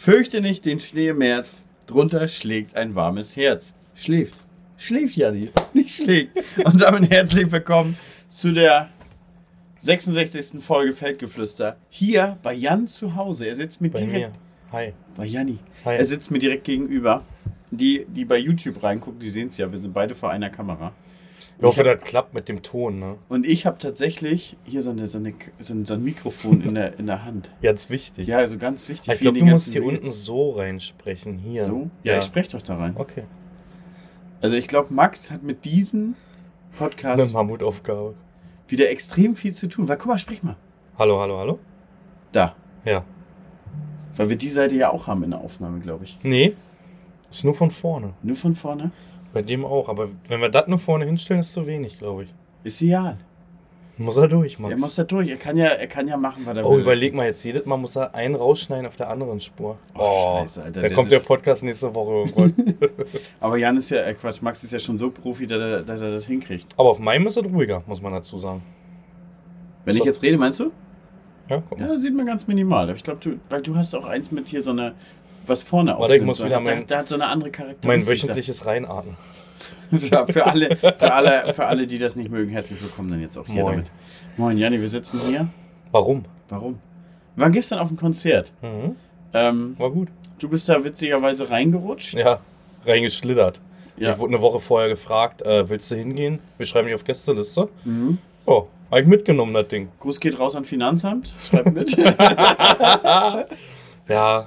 Fürchte nicht den Schnee im März, drunter schlägt ein warmes Herz. Schläft. Schläft ja nicht, nicht schlägt. Und damit herzlich willkommen zu der 66. Folge Feldgeflüster. Hier bei Jan zu Hause. Er sitzt mir Bei direkt. mir. Hi. Bei Janni. Hi. Er sitzt mir direkt gegenüber. Die, die bei YouTube reingucken, die sehen es ja. Wir sind beide vor einer Kamera. Ich hoffe, das klappt mit dem Ton, ne? Und ich habe tatsächlich hier so, eine, so, eine, so, ein, so ein Mikrofon in der, in der Hand. Ganz wichtig. Ja, also ganz wichtig. ich glaube, du musst hier unten Reels. so reinsprechen. Hier. So? Ja, ich spreche doch da rein. Okay. Also ich glaube, Max hat mit diesem Eine Podcast Mammutaufgabe. wieder extrem viel zu tun. Weil, guck mal, sprich mal. Hallo, hallo, hallo? Da. Ja. Weil wir die Seite ja auch haben in der Aufnahme, glaube ich. Nee. Ist nur von vorne. Nur von vorne. Bei dem auch. Aber wenn wir das nur vorne hinstellen, ist zu wenig, glaube ich. Ist egal. Muss er durch, Er Max. muss da durch. Er kann ja, er kann ja machen, was er Oh, will. überleg mal jetzt, jedes Mal muss er einen rausschneiden auf der anderen Spur. Oh, scheiße, Alter, Da der kommt der Podcast nächste Woche irgendwann. Aber Jan ist ja, äh Quatsch, Max ist ja schon so Profi, dass er, dass er das hinkriegt. Aber auf meinem ist es ruhiger, muss man dazu sagen. Wenn ich So. jetzt rede, meinst du? Ja, mal. Ja, sieht man ganz minimal. Aber ich glaube, du, weil du hast auch eins mit hier so eine, was vorne Warte, aufnimmt. muss wieder da, mein- da hat so eine andere Mein Charakteristik. wöchentliches Reinatmen. Ja, für alle, für alle, für alle, die das nicht mögen, herzlich willkommen dann jetzt auch hier Moin. damit. Moin, Janni, wir sitzen hier. Warum? Warum? Wir waren gestern auf dem Konzert. Mhm. Ähm, War gut. du bist da witzigerweise reingerutscht. Ja, reingeschlittert. Ja. Ich wurde eine Woche vorher gefragt, äh, willst du hingehen? Wir schreiben dich auf Gästeliste. Mhm. Oh, habe ich mitgenommen, das Ding. Gruß geht raus an Finanzamt. Schreibt mit. Ja,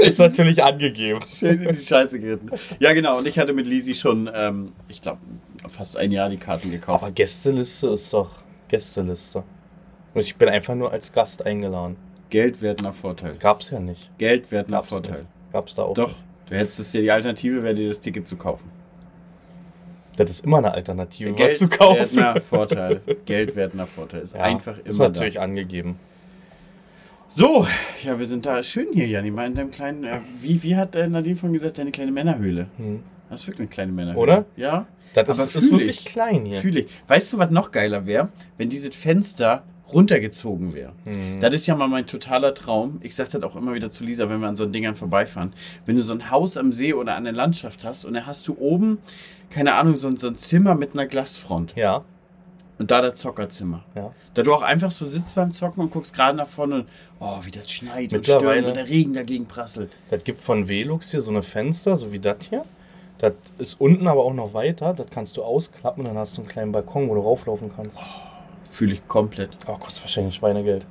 ist natürlich angegeben. schön in die Scheiße geritten. Ja, genau. Und ich hatte mit Lisi schon, ähm, ich glaube, fast ein Jahr die Karten gekauft. Aber Gästeliste ist doch Gästeliste. Und ich bin einfach nur als Gast eingeladen. Geld wert nach Vorteil. Gab's ja nicht. Geld wert nach Gab's Vorteil. Nicht. Gab's da auch Doch. nicht. Du hättest es dir, die Alternative wäre dir das Ticket zu kaufen. Das ist immer eine Alternative, Geld zu kaufen. nach Vorteil. Geld wert nach Vorteil. Ist Ja, einfach immer ist da. natürlich angegeben. So, ja, wir sind da schön hier, Janni, mal in deinem kleinen, äh, wie, wie hat äh, Nadine von gesagt, deine kleine Männerhöhle? Hm. Das ist wirklich eine kleine Männerhöhle. Oder? Ja. Das ist, ist wirklich ich. klein hier. Fühle ich. Weißt du, was noch geiler wäre? Wenn dieses Fenster runtergezogen wäre. Hm. Das ist ja mal mein totaler Traum. Ich sage das auch immer wieder zu Lisa, wenn wir an so Dingern vorbeifahren. Wenn du so ein Haus am See oder an der Landschaft hast und dann hast du oben, keine Ahnung, so so ein Zimmer mit einer Glasfront Ja, und da das Zockerzimmer. ja. Da du auch einfach so sitzt beim Zocken und guckst gerade nach vorne und oh, wie das schneit und stürmt und der Regen dagegen prasselt. Das gibt von Velux hier so eine Fenster, so wie das hier. Das ist unten aber auch noch weiter. Das kannst du ausklappen und dann hast du einen kleinen Balkon, wo du rauflaufen kannst. Fühle ich komplett. Aber kostet wahrscheinlich Schweinegeld.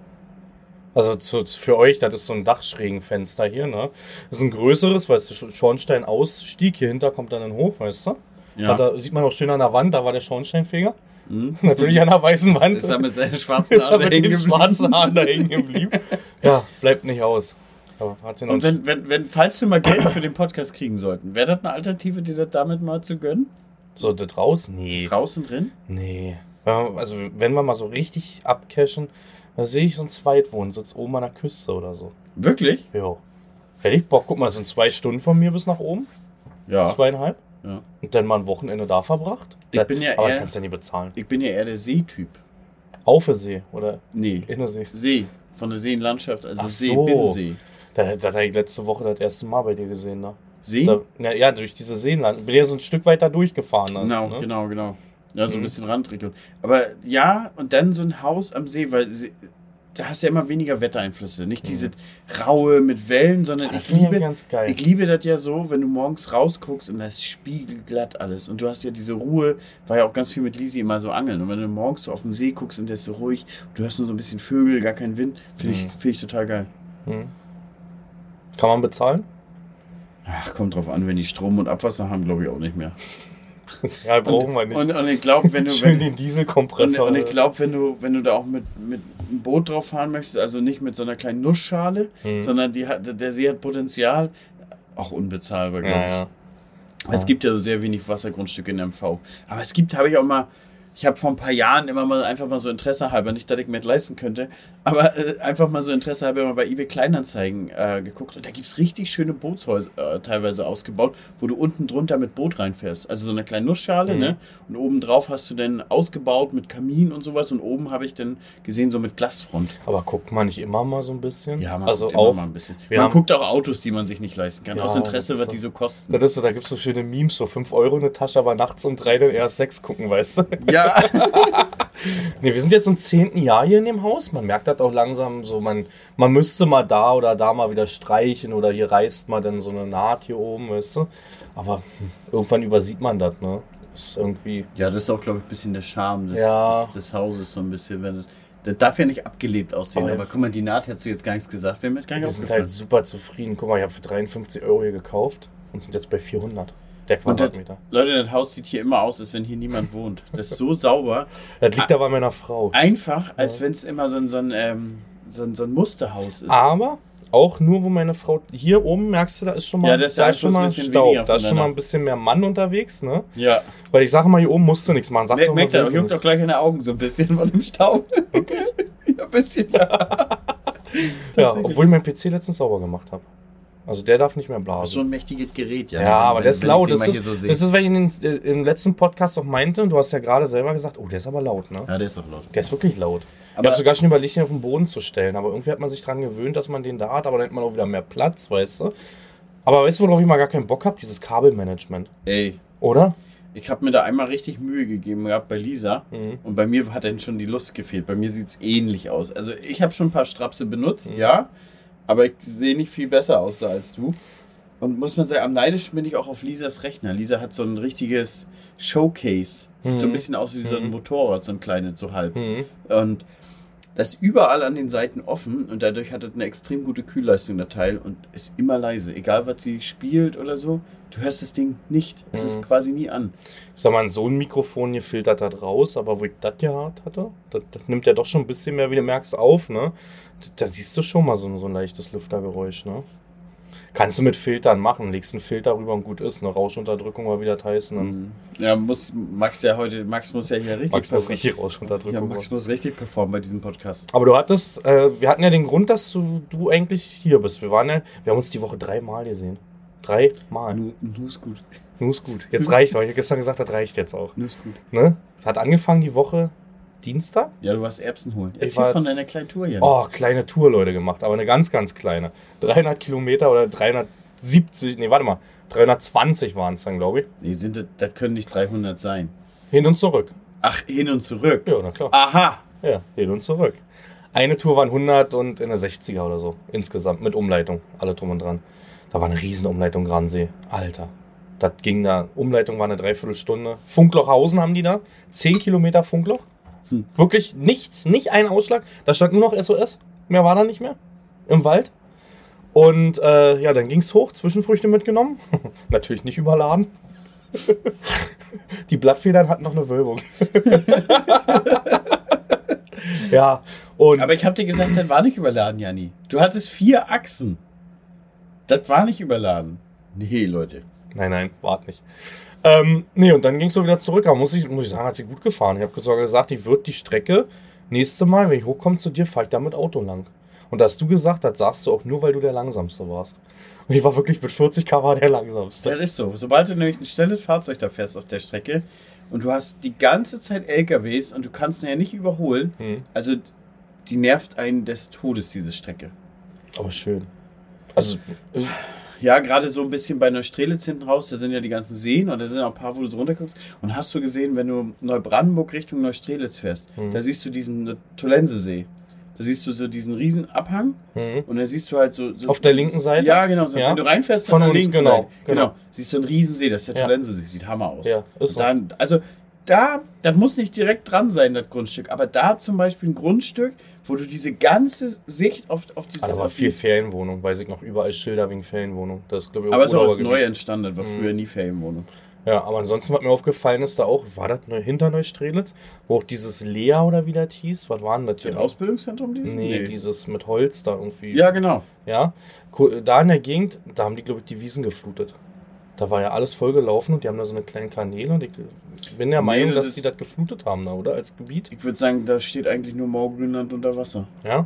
Also zu, für euch, das ist so ein Dachschrägenfenster hier, ne? Das ist ein größeres, weißt du, Sch- Schornsteinausstieg. Hier hinter kommt dann ein hoch, weißt du? Ja. Da sieht man auch schön an der Wand, da war der Schornsteinfeger. Hm? Natürlich an der weißen Wand. Ist er mit seinen schwarzen Haaren mit hängen schwarzen Haaren da hängen geblieben. Ja, bleibt nicht aus. Und wenn, wenn, wenn, falls wir mal Geld für den Podcast kriegen sollten, wäre das eine Alternative, dir das damit mal zu gönnen? so das raus? Nee. Draußen drin? Nee. Ja, Also, wenn wir mal so richtig abcashen, dann sehe ich so einen Zweitwohnsitz oben an der Küste oder so. Wirklich? Jo. Hätte ich Bock, guck mal, das sind zwei Stunden von mir bis nach oben. Ja. Zweieinhalb. Ja. Und dann mal ein Wochenende da verbracht. Ich Da- bin ja aber eher- kannst du ja nie bezahlen. Ich bin ja eher der Seetyp. Auf der See oder Nee. in der See. See. Von der Seenlandschaft, also Ach See, so. Binnensee. Da, da habe ich letzte Woche das erste Mal bei dir gesehen, ne? See? Da, ja, ja, durch diese Seenland. Bin ja so ein Stück weiter durchgefahren. Dann, Genau, ne? genau, genau. Ja, so ein Mhm. bisschen Randregion. Aber ja, und dann so ein Haus am See, weil See, da hast du ja immer weniger Wettereinflüsse. Nicht diese raue mit Wellen, sondern Mhm. Ah, ich ich liebe, ganz geil. ich liebe das ja so, wenn du morgens rausguckst und das ist spiegelglatt alles. Und du hast ja diese Ruhe, war ja auch ganz viel mit Lisi immer so angeln. Und wenn du morgens so auf den See guckst und der ist so ruhig, du hörst nur so ein bisschen Vögel, gar keinen Wind, finde ich, Mhm. finde ich total geil. Hm. Kann man bezahlen? Ach, kommt drauf an, wenn die Strom und Abwasser haben, glaube ich auch nicht mehr. ja, brauchen wir und, nicht. Und, und ich glaube, wenn du, Schön wenn, den Und, Dieselkompressor. und ich glaube, wenn du, wenn du da auch mit, mit einem Boot drauf fahren möchtest, also nicht mit so einer kleinen Nussschale, Mhm. sondern die hat, der See hat Potenzial, auch unbezahlbar, glaube ja, ich. ja. Es gibt ja so sehr wenig Wassergrundstücke in MV. Aber es gibt, habe ich auch mal, Ich habe vor ein paar Jahren immer mal einfach mal so Interesse halber, nicht, dass ich mir das leisten könnte, aber äh, einfach mal so Interesse halber mal bei eBay Kleinanzeigen äh, geguckt. Und da gibt es richtig schöne Bootshäuser äh, teilweise ausgebaut, wo du unten drunter mit Boot reinfährst. Also so eine kleine Nussschale, Mhm. ne? Und oben drauf hast du dann ausgebaut mit Kamin und sowas. Und oben habe ich dann gesehen, so mit Glasfront. Aber guckt man nicht immer mal so ein bisschen? Ja, man also guckt immer auch. mal ein bisschen. Man guckt auch Autos, die man sich nicht leisten kann. Ja, Aus Interesse, was ist die so- so kosten. Das ist so, da gibt es so schöne Memes, so 5 Euro eine Tasche, aber nachts um 3 dann erst 6 gucken, weißt du? Ja, Ne, wir sind jetzt im zehnten Jahr hier in dem Haus. Man merkt das auch langsam so, man, man müsste mal da oder da mal wieder streichen oder hier reißt man dann so eine Naht hier oben, weißt du? Aber irgendwann übersieht man das, ne? Das ist irgendwie. Ja, das ist auch, glaube ich, ein bisschen der Charme des, Ja. des, des Hauses, so ein bisschen. Wenn das, das darf ja nicht abgelebt aussehen, Aber- aber, guck mal, die Naht hättest du jetzt gar nichts gesagt, mir gar nicht Wir sind halt super zufrieden. Guck mal, ich habe für 53 Euro hier gekauft und sind jetzt bei 400. Der Und das, Quadratmeter. Leute, das Haus sieht hier immer aus, als wenn hier niemand wohnt. Das ist so sauber. Das liegt da bei meiner Frau. Einfach, als wenn es immer so ein, so, ein, ähm, so, ein, so ein Musterhaus ist. Aber auch nur, wo meine Frau. Hier oben merkst du, da ist schon mal, Ja, das ist da ja ist schon ein mal bisschen Staub. Da ist schon mal ein bisschen mehr Mann unterwegs, ne? Ja. Weil ich sage mal, hier oben musst du nichts machen. Sagst Merkt du merkt mal, er, juckt auch gleich in den Augen so ein bisschen von dem Staub. ja, ein bisschen, ja. Ja, obwohl ich meinen PC letztens sauber gemacht habe. Also der darf nicht mehr So blasen. ein mächtiges Gerät, ja. ja, aber wenn- der ist ich laut. Das ist, so das ist, weil ich in den, im letzten Podcast auch meinte, und du hast ja gerade selber gesagt, oh, der ist aber laut, ne? Ja, der ist auch laut. Der ist wirklich laut. ich Aber- habe sogar schon überlegt, ihn auf den Boden zu stellen, aber irgendwie hat man sich dran gewöhnt, dass man den da hat, aber dann hat man auch wieder mehr Platz, weißt du? Aber weißt du, worauf ich mal gar keinen Bock habe? Dieses Kabelmanagement. Ey, Oder? ich habe mir da einmal richtig Mühe gegeben gehabt bei Lisa. Mhm. Und bei mir hat dann schon die Lust gefehlt. Bei mir sieht es ähnlich aus. Also ich habe schon ein paar Strapse benutzt, Mhm. ja. Aber ich sehe nicht viel besser aus als du. Und muss man sagen, am neidischsten bin ich auch auf Lisas Rechner. Lisa hat so ein richtiges Showcase. Sieht so ein Mhm. bisschen aus wie so ein Mhm. Motorrad, so ein kleines, so halb. Mhm. Und das ist überall an den Seiten offen und dadurch hat es eine extrem gute Kühlleistung, der Teil, und ist immer leise. Egal, was sie spielt oder so, du hörst das Ding nicht. Es Mhm. ist quasi nie an. Ich sag mal, so ein Mikrofon hier filtert das raus, aber wo ich das ja hatte, das, das nimmt ja doch schon ein bisschen mehr, wie du merkst, auf, ne? Da, siehst du schon mal so, ein- so ein leichtes Lüftergeräusch, ne? Kannst du mit Filtern machen, legst einen Filter rüber und gut ist, ne? Rauschunterdrückung war wieder Tyson. Dann Mhm. Ja, muss Max ja heute, Max muss ja hier richtig Max muss performen. richtig Ja, Rauschunterdrückung Max machen. muss richtig performen bei diesem Podcast. Aber du hattest, äh, wir hatten ja den Grund, dass du, du eigentlich hier bist. Wir waren ja, wir haben uns die Woche dreimal gesehen. Dreimal. Nu, nu ist gut. Nun ist gut. Jetzt reicht, weil ich gestern gesagt habe, das reicht jetzt auch. Nu ist gut. Ne? Es hat angefangen die Woche Dienstag. Ja, du warst Erbsen holen. Erzähl war von deiner kleinen Tour hier. Oh, kleine Tour, Leute, gemacht. Aber eine ganz, ganz kleine. 300 Kilometer oder 370, nee, warte mal. 320 waren es dann, glaube ich. Nee, sind das, das können nicht 300 sein. Hin und zurück. Ach, hin und zurück. Ja, na klar. Aha. Ja, hin und zurück. Eine Tour waren 100 und in der 60er oder so. Insgesamt mit Umleitung. Alle drum und dran. Da war eine Riesenumleitung Gransee. Alter. Das ging da. Umleitung war eine Dreiviertelstunde. Funklochhausen haben die da. 10 Kilometer Funkloch. Hm. Wirklich nichts. Nicht ein Ausschlag. Da stand nur noch SOS. Mehr war da nicht mehr. Im Wald. Und äh, ja, dann ging es hoch. Zwischenfrüchte mitgenommen. Natürlich nicht überladen. Die Blattfedern hatten noch eine Wölbung. ja, und Aber ich hab dir gesagt, das war nicht überladen, Janni. Du hattest vier Achsen. Das war nicht überladen. Nee, Leute. Nein, nein, wart nicht. Ähm, nee, und dann ging es so wieder zurück. Aber muss ich, muss ich sagen, hat sie gut gefahren. Ich habe sogar gesagt, ich würde die Strecke nächste Mal, wenn ich hochkomme zu dir, fahre ich da mit Auto lang. Und da hast du gesagt, das sagst du auch nur, weil du der Langsamste warst. Und ich war wirklich mit 40 km der Langsamste. Das ist so. Sobald du nämlich ein schnelles Fahrzeug da fährst auf der Strecke und du hast die ganze Zeit LKWs und du kannst ihn ja nicht überholen, Hm, also die nervt einen des Todes, diese Strecke. aber schön. Also, äh, Ja, gerade so ein bisschen bei Neustrelitz hinten raus, da sind ja die ganzen Seen und da sind auch ein paar, wo du so runterguckst. Und hast du gesehen, wenn du Neubrandenburg Richtung Neustrelitz fährst, Mhm. da siehst du diesen Tolensesee. Da siehst du so diesen riesen Abhang hm. und da siehst du halt so. so Auf der linken Seite? Ja, genau. So, Ja. Wenn du reinfährst, Von uns, linken genau, Seite. Genau. genau. Siehst du einen riesen See, das ist der Ja. Tolensesee. Sieht Hammer aus. Ja, ist so. dann, also da, das muss nicht direkt dran sein, das Grundstück, aber da zum Beispiel ein Grundstück, wo du diese ganze Sicht auf, auf dieses. Aber auf viel Ferienwohnung, weiß ich noch, überall Schilder wegen Ferienwohnung. Das ist, glaube ich, aber es ist auch was neu entstanden, das war Mhm. früher nie Ferienwohnung. Ja, aber ansonsten, was mir aufgefallen ist, da auch, war das neu, hinter Neustrelitz, wo auch dieses Lea oder wie das hieß, was war denn das Das hier? Ausbildungszentrum? Die? Nee, dieses mit Holz da irgendwie. Ja, genau. Ja, da in der Gegend, da haben die, glaube ich, die Wiesen geflutet. Da war ja alles voll gelaufen und die haben da so eine kleine Kanäle und ich bin der Nee, Meinung, das dass die das geflutet haben da, oder? Als Gebiet. Ich würde sagen, da steht eigentlich nur Maugrünland unter Wasser. Ja?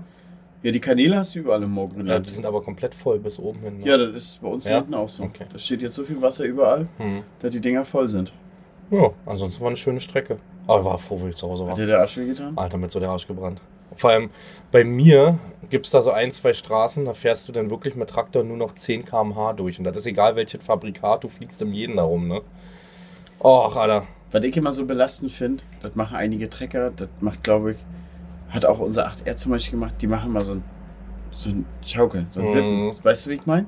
Ja, die Kanäle hast du überall im Ja, Maugrünland. die sind aber komplett voll bis oben hin. ne? Ja, das ist bei uns Ja? hinten auch so. Okay. Da steht jetzt so viel Wasser überall, Hm. dass die Dinger voll sind. Ja, ansonsten war eine schöne Strecke. Aber war froh, wie ich zu Hause war. Hat dir der Arsch weh getan? Alter, mit so der Arsch gebrannt. Vor allem bei mir gibt es da so ein, zwei Straßen, da fährst du dann wirklich mit Traktor nur noch 10 km/h durch. Und das ist egal, welches Fabrikat, du fliegst im jeden darum, ne? Och, Alter. Was ich immer so belastend finde, das machen einige Trecker, das macht, glaube ich, hat auch unser 8R zum Beispiel gemacht, die machen mal so ein, so ein Schaukeln, so ein Mhm. Wippen. Weißt du, wie ich meine?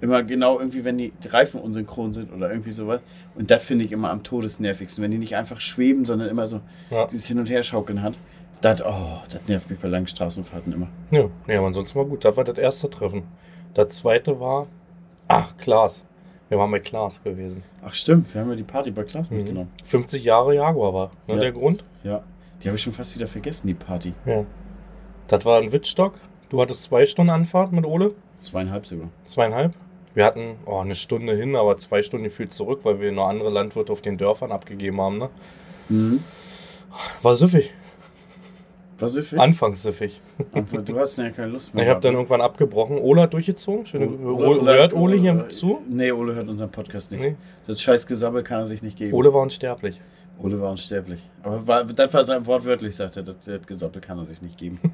Immer genau irgendwie, wenn die Reifen unsynchron sind oder irgendwie sowas. Und das finde ich immer am todesnervigsten, wenn die nicht einfach schweben, sondern immer so Ja. dieses Hin- und Herschaukeln hat. Das, oh, das nervt mich bei langen Straßenfahrten immer. Ja, nee, aber ansonsten war gut. Das war das erste Treffen. Das zweite war. Ah, Klaas. Wir waren bei Klaas gewesen. Ach stimmt, wir haben ja die Party bei Klaas Mhm. mitgenommen. 50 Jahre Jaguar war ne, Ja. der Grund. Ja, die habe ich schon fast wieder vergessen, die Party. Ja. Das war ein Wittstock. Du hattest zwei Stunden Anfahrt mit Ole. Zweieinhalb sogar. Zweieinhalb. Wir hatten oh, eine Stunde hin, aber zwei Stunden gefühlt zurück, weil wir nur andere Landwirte auf den Dörfern abgegeben haben. Ne? Mhm. War süffig. Ist für Anfangs süffig. Du hast ja keine Lust mehr. Ich habe dann gehabt, irgendwann abgebrochen. Ole hat durchgezogen. Schöne, ne? Ole, hört Ole hier zu? Nee, Ole hört unseren Podcast nicht. Nee. Das scheiß Gesabbel kann er sich nicht geben. Ole war unsterblich. Ole war unsterblich. Aber war, das war sein wortwörtlich, sagt er. Das, das Gesabbel kann er sich nicht geben.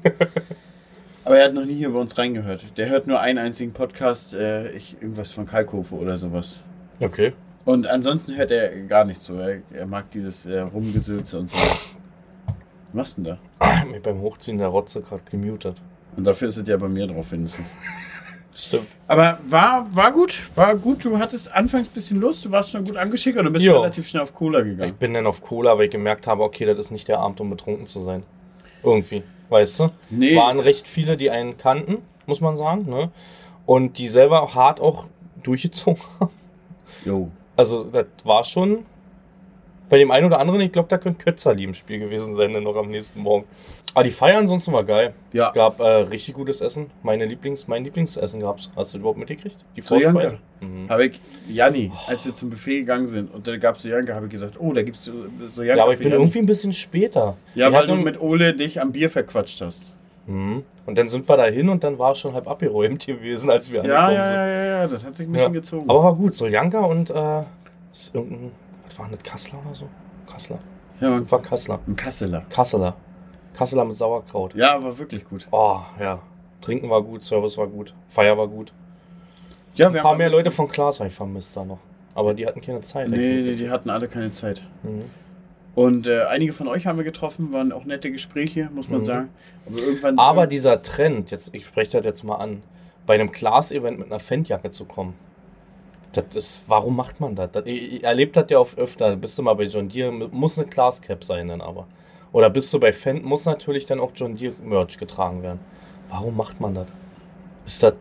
Aber er hat noch nie hier bei uns reingehört. Der hört nur einen einzigen Podcast, äh, ich, irgendwas von Kalkofe oder sowas. Okay. Und ansonsten hört er gar nicht zu. Er, er mag dieses äh, Rumgesülze und so. Was machst du denn da? Mir beim Hochziehen der Rotze gerade gemutet. Und dafür ist es ja bei mir drauf wenigstens. Stimmt. Aber war, war gut, war gut. Du hattest anfangs ein bisschen Lust, du warst schon gut angeschickert und bist Ja. relativ schnell auf Cola Ich gegangen. bin dann auf Cola, weil ich gemerkt habe, okay, das ist nicht der Abend, um betrunken zu sein. Irgendwie. Weißt du? Nee. Waren recht viele, die einen kannten, muss man sagen. Ne? Und die selber auch hart auch durchgezogen haben. Jo. Also, das war schon bei dem einen oder anderen, ich glaube, da könnte Kötzerli im Spiel gewesen sein, dann noch am nächsten Morgen. Aber die Feier ansonsten war geil. Ja. Gab äh, richtig gutes Essen. Meine Lieblings, mein Lieblingsessen gab's. Hast du überhaupt mitgekriegt? Die Sojanka. Vorspeise. Mhm. Habe ich, Janni, als wir zum Buffet gegangen sind und da gab es Sojanka, habe ich gesagt, oh, da gibt es Sojanka Ja, aber ich bin Janni. irgendwie ein bisschen später. Ja, Die weil du mit Ole dich am Bier verquatscht hast. Mhm. Und dann sind wir da hin und dann war es schon halb abgeräumt gewesen, als wir Ja, angekommen ja, sind. ja, ja, ja, das hat sich ein bisschen Ja. gezogen. Aber war gut, so Janka und äh, irgendein, was war denn das, Kassler oder so? Kassler. ja, man, War Kassler. ein Kasseler. Kasseler. Kasseler mit Sauerkraut. Ja, war wirklich gut. Oh, ja. Trinken war gut, Service war gut, Feier war gut. Ja, Ein wir paar haben mehr Leute von Klaas habe ich vermisst da noch. Aber die hatten keine Zeit. Nee, nee, die hatten alle keine Zeit. Mhm. Und äh, einige von euch haben wir getroffen, waren auch nette Gespräche, muss man Mhm. sagen. Aber irgendwann. Aber dieser Trend, jetzt, ich spreche das jetzt mal an, bei einem Klaas-Event mit einer Fendjacke zu kommen. Das ist, warum macht man das? das ich, erlebe das ja oft öfter. Bist du mal bei John Deere, muss eine Klaas-Cap sein dann aber. Oder bist du bei Fendt, muss natürlich dann auch John Deere-Merch getragen werden. Warum macht man das? Ist das.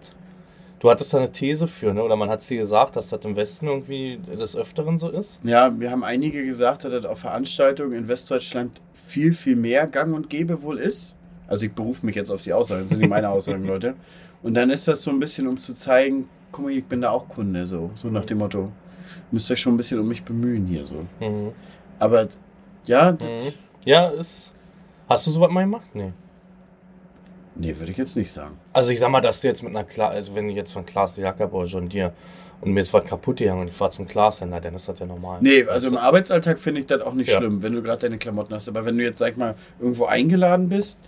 Du hattest da eine These für, ne? Oder man hat es dir gesagt, dass das im Westen irgendwie des Öfteren so ist? Ja, wir haben einige gesagt, dass das auf Veranstaltungen in Westdeutschland viel, viel mehr gang und gäbe wohl ist. Also ich berufe mich jetzt auf die Aussagen, das sind nicht meine Aussagen, Leute. Und dann ist das so ein bisschen, um zu zeigen, guck mal, ich bin da auch Kunde, so, so nach dem Motto, müsst ihr schon ein bisschen um mich bemühen hier so. Mhm. Aber ja, Mhm. das, Ja, ist. Hast du sowas mal gemacht? Nee. nee, würde ich jetzt nicht sagen. Also ich sag mal, dass du jetzt mit einer Kla also wenn ich jetzt von Klaas die Jacke oder John Deere und mir ist was kaputt gegangen und ich fahr zum Glashändler, dann ist das ja normal. Nee, also im? Arbeitsalltag finde ich das auch nicht Ja. schlimm, wenn du gerade deine Klamotten hast. Aber wenn du jetzt, sag ich mal, irgendwo eingeladen bist.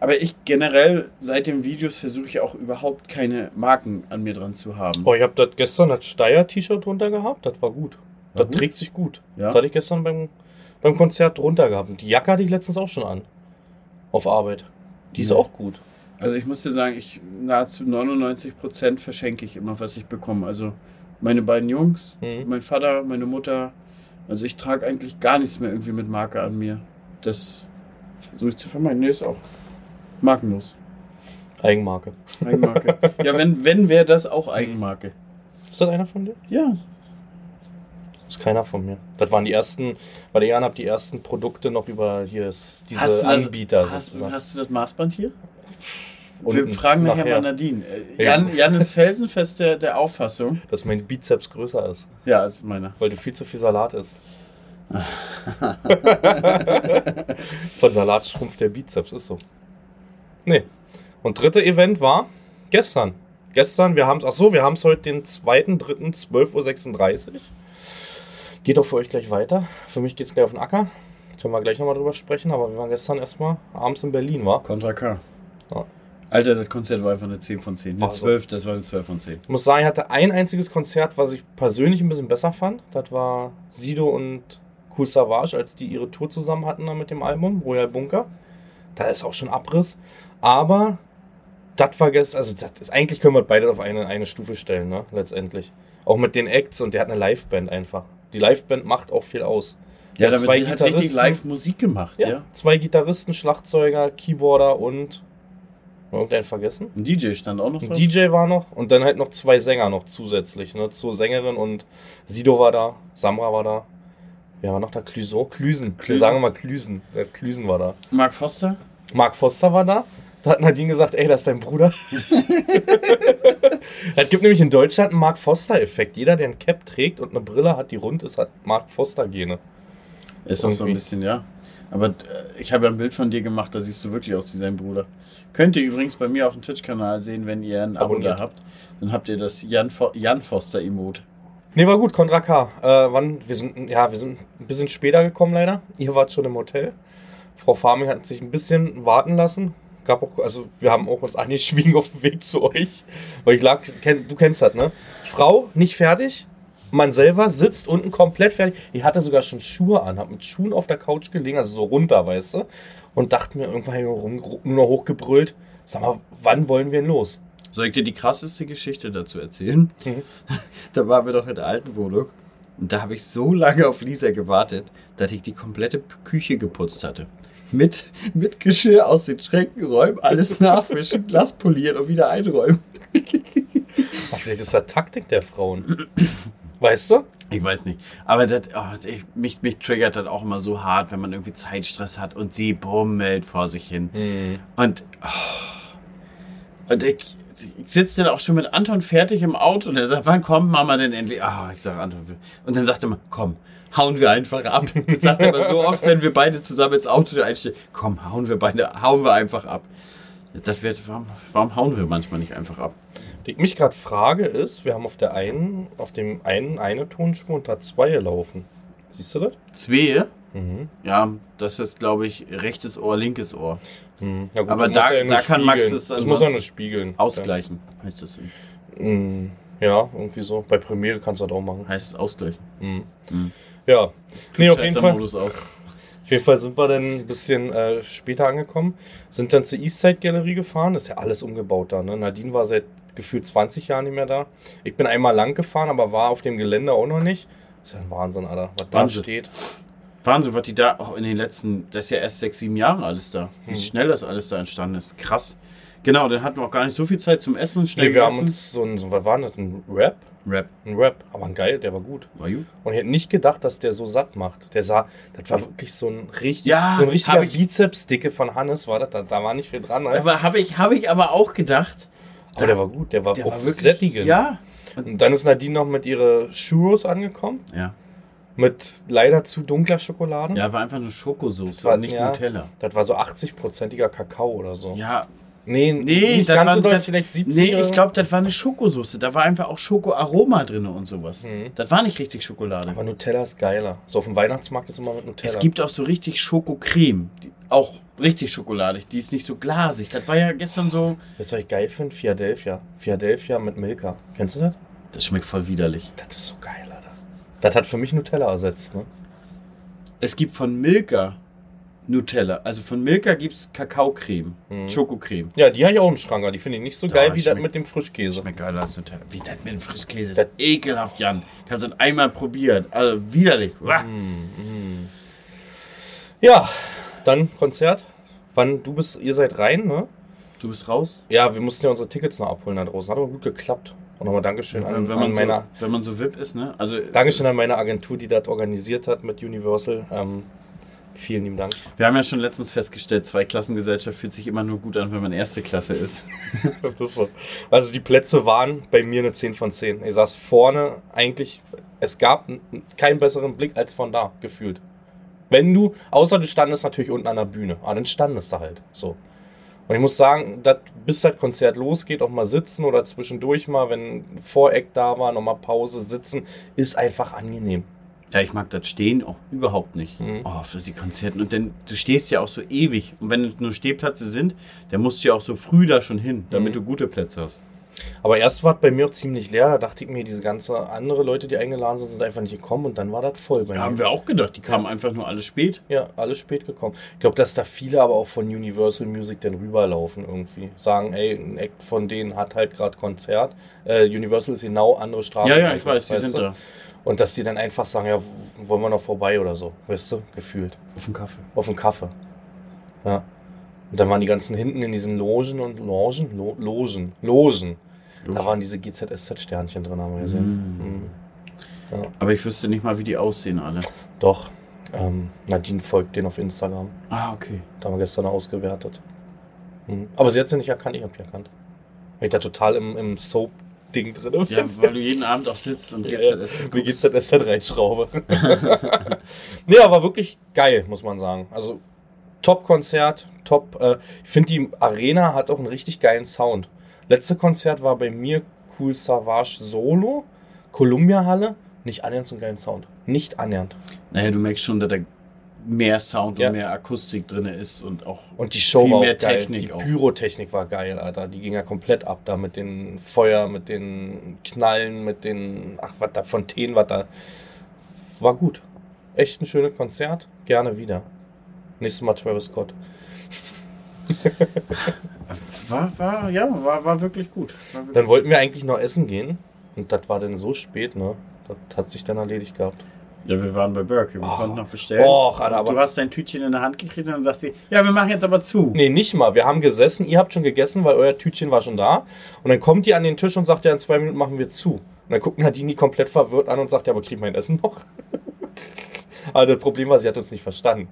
Aber ich generell, seit den Videos versuche ich auch überhaupt keine Marken an mir dran zu haben. Oh, ich habe das gestern das Steyr-T-Shirt drunter gehabt, das war gut. War das gut? trägt sich gut. Ja. Das hatte ich gestern beim, beim Konzert drunter gehabt. Und die Jacke hatte ich letztens auch schon an. Auf Arbeit. Die ist Ja. auch gut. Also ich muss dir sagen, ich nahezu 99% verschenke ich immer, was ich bekomme. Also meine beiden Jungs, Mhm. mein Vater, meine Mutter. Also ich trage eigentlich gar nichts mehr irgendwie mit Marke an mir. Das versuche ich zu vermeiden. Nee, ist auch markenlos. Eigenmarke. Eigenmarke. ja, wenn, wenn wäre das auch Eigenmarke. Ist das einer von dir? Ja, Das ist keiner von mir. Das waren die ersten, weil ich habe die ersten Produkte noch über hier ist, diese Hast du das- Anbieter hast, hast du das Maßband hier? Wir unten fragen nachher, nachher. mal Nadine. Äh, Ja. Jan, Jan ist felsenfest der, der Auffassung. dass mein Bizeps größer ist, Ja, ist meiner. weil du viel zu viel Salat isst. Von Salat schrumpft der Bizeps, ist so. Nee. Und dritte Event war gestern. Gestern, wir haben es, ach so, wir haben es heute den 2.3.12.36 Uhr. Geht auch für euch gleich weiter. Für mich geht es gleich auf den Acker. Können wir gleich nochmal drüber sprechen, aber wir waren gestern erstmal abends in Berlin, war. Contra K. Ja. Alter, das Konzert war einfach eine 10 von 10. Eine Ach so. 12, das war eine 12 von 10. Ich muss sagen, ich hatte ein einziges Konzert, was ich persönlich ein bisschen besser fand. Das war Sido und Cool Savage, als die ihre Tour zusammen hatten mit dem Album Royal Bunker. Da ist auch schon Abriss. Aber das war gestern, also das ist, eigentlich können wir beide auf eine, eine Stufe stellen, ne? Letztendlich. Auch mit den Acts und der hat eine Liveband einfach. Die Liveband macht auch viel aus. Ja, damit zwei hat richtig live Musik gemacht, ja. Ja, zwei Gitarristen, Schlagzeuger, Keyboarder und irgendeinen vergessen? Ein DJ stand auch noch Ein drauf. DJ war noch und dann halt noch zwei Sänger noch zusätzlich. Ne? Zur Sängerin und Sido war da, Samra war da. Wer war noch da? Clüso? Klüsen. Wir Klüsen. sagen immer Klüsen. Der Klüsen war da. Mark Foster. Mark Foster war da. Da hat Nadine gesagt, ey, das ist dein Bruder. Es gibt nämlich in Deutschland einen Mark Foster-Effekt. Jeder, der ein Cap trägt und eine Brille hat, die rund ist, hat Mark Foster-Gene. Ist auch so ein bisschen, ja. Aber äh, ich habe ja ein Bild von dir gemacht, da siehst du wirklich aus wie sein Bruder. Könnt ihr übrigens bei mir auf dem Twitch-Kanal sehen, wenn ihr ein Abo da habt. Dann habt ihr das Jan, Fo Jan Foster-Emote. Nee, war gut, Contra K. Äh, wann? Wir sind, ja, wir sind ein bisschen später gekommen leider. Ihr wart schon im Hotel. Frau Farming hat sich ein bisschen warten lassen. Gab auch, also wir haben auch uns angeschwiegen auf dem Weg zu euch. Weil ich lag, kenn, du kennst das, ne? Frau, nicht fertig. Man selber sitzt unten komplett fertig. Ich hatte sogar schon Schuhe an, hab mit Schuhen auf der Couch gelegen, also so runter, weißt du? Und dachte mir, irgendwann nur, rum, nur noch hochgebrüllt. Sag mal, wann wollen wir denn los? Soll ich dir die krasseste Geschichte dazu erzählen? Mhm. Da waren wir doch in der alten Wohnung. Und da habe ich so lange auf Lisa gewartet, dass ich die komplette Küche geputzt hatte. Mit, mit Geschirr aus den Schränken räumen, alles nachwischen, Glas polieren und wieder einräumen. Ach, vielleicht ist das Taktik der Frauen. Weißt du? Ich weiß nicht. Aber das, oh, ich, mich, mich triggert das auch immer so hart, wenn man irgendwie Zeitstress hat und sie bummelt vor sich hin. Und, oh, und ich, ich sitze dann auch schon mit Anton fertig im Auto und er sagt, wann kommt Mama denn endlich? Ah, ich sage Anton. will- Und dann sagt er mal, komm, hauen wir einfach ab. Das sagt er aber so oft, wenn wir beide zusammen ins Auto einsteigen. Komm, hauen wir beide, hauen wir einfach ab. Das wird, warum, warum hauen wir manchmal nicht einfach ab? Ich mich gerade frage ist, wir haben auf der einen, auf dem einen eine Tonspur und da zwei gelaufen. Siehst du das? Zwehe? Mhm. Ja, das ist, glaube ich, rechtes Ohr, linkes Ohr. Mhm. Ja, gut, Aber da- ja da kann Max es Das muss ja spiegeln. Ausgleichen heißt das. Ja. Mhm. ja, irgendwie so. Bei Premiere kannst du das auch machen. Heißt es ausgleichen. Mhm. Ja. Nee, auf jeden Fall. Aus. Auf jeden Fall sind wir dann ein bisschen äh, später angekommen, sind dann zur Eastside Galerie gefahren, ist ja alles umgebaut da. Ne? Nadine war seit gefühlt 20 Jahren nicht mehr da. Ich bin einmal lang gefahren, aber war auf dem Gelände auch noch nicht. ist ja ein Wahnsinn, Alter, was da Wahnsinn. steht. Wahnsinn, was die da auch in den letzten, das ist ja erst sechs, sieben Jahre alles da. Wie Mhm. schnell das alles da entstanden ist. Krass. Genau, dann hatten wir auch gar nicht so viel Zeit zum Essen. Schnell Nee, wir haben uns so ein, so, was war das, ein Rap? Rap. Ein Rap, aber ein geil, der war gut. War gut. Und ich hätte nicht gedacht, dass der so satt macht. Der sah, das war wirklich so ein richtig, Ja, so ein richtiger Bizeps-Dicke von Hannes war das, da, da war nicht viel dran. Alter. Aber habe ich, hab ich aber auch gedacht. Aber der war gut, der war Der auch war wirklich. sättigend. Ja. Und dann ist Nadine noch mit ihre Churros angekommen, Ja. mit leider zu dunkler Schokolade. Ja, war einfach eine Schokosoße Das war- nicht ja. Nutella. Das war so 80-prozentiger Kakao oder so. Ja. Nee, Nee, nicht ganz so war- doll, das- vielleicht 70 Nee, ich glaube, das war eine Schokosoße. Da war einfach auch Schokoaroma drin und sowas. Mhm. Das war nicht richtig Schokolade. Aber Nutella ist geiler. So auf dem Weihnachtsmarkt ist immer mit Nutella. Es gibt auch so richtig Schokocreme. Die, auch richtig schokoladig. Die ist nicht so glasig. Das war ja gestern so. Weißt du, was ich geil finde? Philadelphia. Philadelphia mit Milka. Kennst du das? Das schmeckt voll widerlich. Das ist so geil, Alter. Das hat für mich Nutella ersetzt, ne? Es gibt von Milka Nutella. Also von Milka gibt es Kakaocreme. Mhm. Schokocreme. Ja, die habe ich auch im Schrank. aber Die finde ich nicht so Da, geil wie das mit dem Frischkäse. Schmeckt geiler als Nutella. Wie das mit dem Frischkäse ist Das- ekelhaft, Jan. Ich habe das einmal probiert. Also widerlich. Mhm. Ja, dann Konzert. Wann du bist, ihr seid rein, ne? Du bist raus? Ja, wir mussten ja unsere Tickets noch abholen da draußen. Hat aber gut geklappt. Und nochmal Dankeschön Wenn, an, wenn, an man so, meiner wenn man so VIP ist, ne? Also Dankeschön an meine Agentur, die das organisiert hat mit Universal. Ähm, Vielen lieben Dank. Wir haben ja schon letztens festgestellt, Zweiklassengesellschaft fühlt sich immer nur gut an, wenn man erste Klasse ist. ist so. Also die Plätze waren bei mir eine 10 von 10. Ich saß vorne eigentlich, es gab keinen besseren Blick als von da, gefühlt. Wenn du, außer du standest natürlich unten an der Bühne, aber dann standest du halt so. Und ich muss sagen, dat, bis das Konzert losgeht, auch mal sitzen oder zwischendurch mal, wenn Voreck da war, nochmal Pause sitzen, ist einfach angenehm. Ja, ich mag das Stehen auch überhaupt nicht. Mhm. Oh, für die Konzerten. Und denn du stehst ja auch so ewig. Und wenn es nur Stehplätze sind, dann musst du ja auch so früh da schon hin, damit Mhm. du gute Plätze hast. Aber erst war es bei mir auch ziemlich leer, da dachte ich mir, diese ganze andere Leute, die eingeladen sind, sind einfach nicht gekommen und dann war das voll bei Da mir. haben wir auch gedacht, die kamen einfach nur alle spät. Ja, alles spät gekommen. Ich glaube, dass da viele aber auch von Universal Music dann rüberlaufen irgendwie. Sagen, ey, ein Act von denen hat halt gerade Konzert. Äh, Universal ist genau andere Straßen. Ja, ja, ich weiß, die sind da. Und dass die dann einfach sagen, ja, wollen wir noch vorbei oder so, weißt du, gefühlt. Auf dem Kaffee. Auf dem Kaffee. Ja. Und dann waren die ganzen hinten in diesen Logen und Logen? Lo Logen. Logen. Da waren diese GZSZ-Sternchen drin, haben wir gesehen. Mm. Mhm. Ja. Aber ich wüsste nicht mal, wie die aussehen alle. Doch. Ähm, Nadine folgt denen auf Instagram. Ah, okay. Da haben wir gestern ausgewertet. Mhm. Aber sie hat sie nicht erkannt, ich habe die erkannt. Ich da total im, im Soap-Ding drin Ja, weil du jeden Abend auch sitzt und Ja, GZS Wie guckst. geht's denn SZ reinschraube? nee, aber wirklich geil, muss man sagen. Also Top-Konzert, top. Äh, ich finde, die Arena hat auch einen richtig geilen Sound. Letzte Konzert war bei mir Cool Savage Solo, Columbia Halle. Nicht annähernd so einen geilen Sound. Nicht annähernd. Naja, du merkst schon, dass da mehr Sound Ja. und mehr Akustik drin ist und auch Und die Show Viel war auch mehr geil. Technik die auch. Pyrotechnik war geil, Alter. Die ging ja komplett ab da mit den Feuer, mit den Knallen, mit den, ach, was da, Fontänen, was da. War gut. Echt ein schönes Konzert. Gerne wieder. Nächstes Mal Travis Scott. war, war, ja, war, war wirklich gut. War wirklich Dann wollten wir eigentlich noch essen gehen. Und das war dann so spät, ne? Das hat sich dann erledigt gehabt. Ja, wir waren bei Burke. Wir Oh. konnten noch bestellen. Och, Alter, Und du aber- hast dein Tütchen in der Hand gekriegt und dann sagt sie, ja, wir machen jetzt aber zu. Nee, nicht mal. Wir haben gesessen, ihr habt schon gegessen, weil euer Tütchen war schon da. Und dann kommt ihr an den Tisch und sagt, ja, in zwei Minuten machen wir zu. Und dann guckt Nadine die komplett verwirrt an und sagt, ja, aber krieg mein Essen noch? aber das Problem war, sie hat uns nicht verstanden.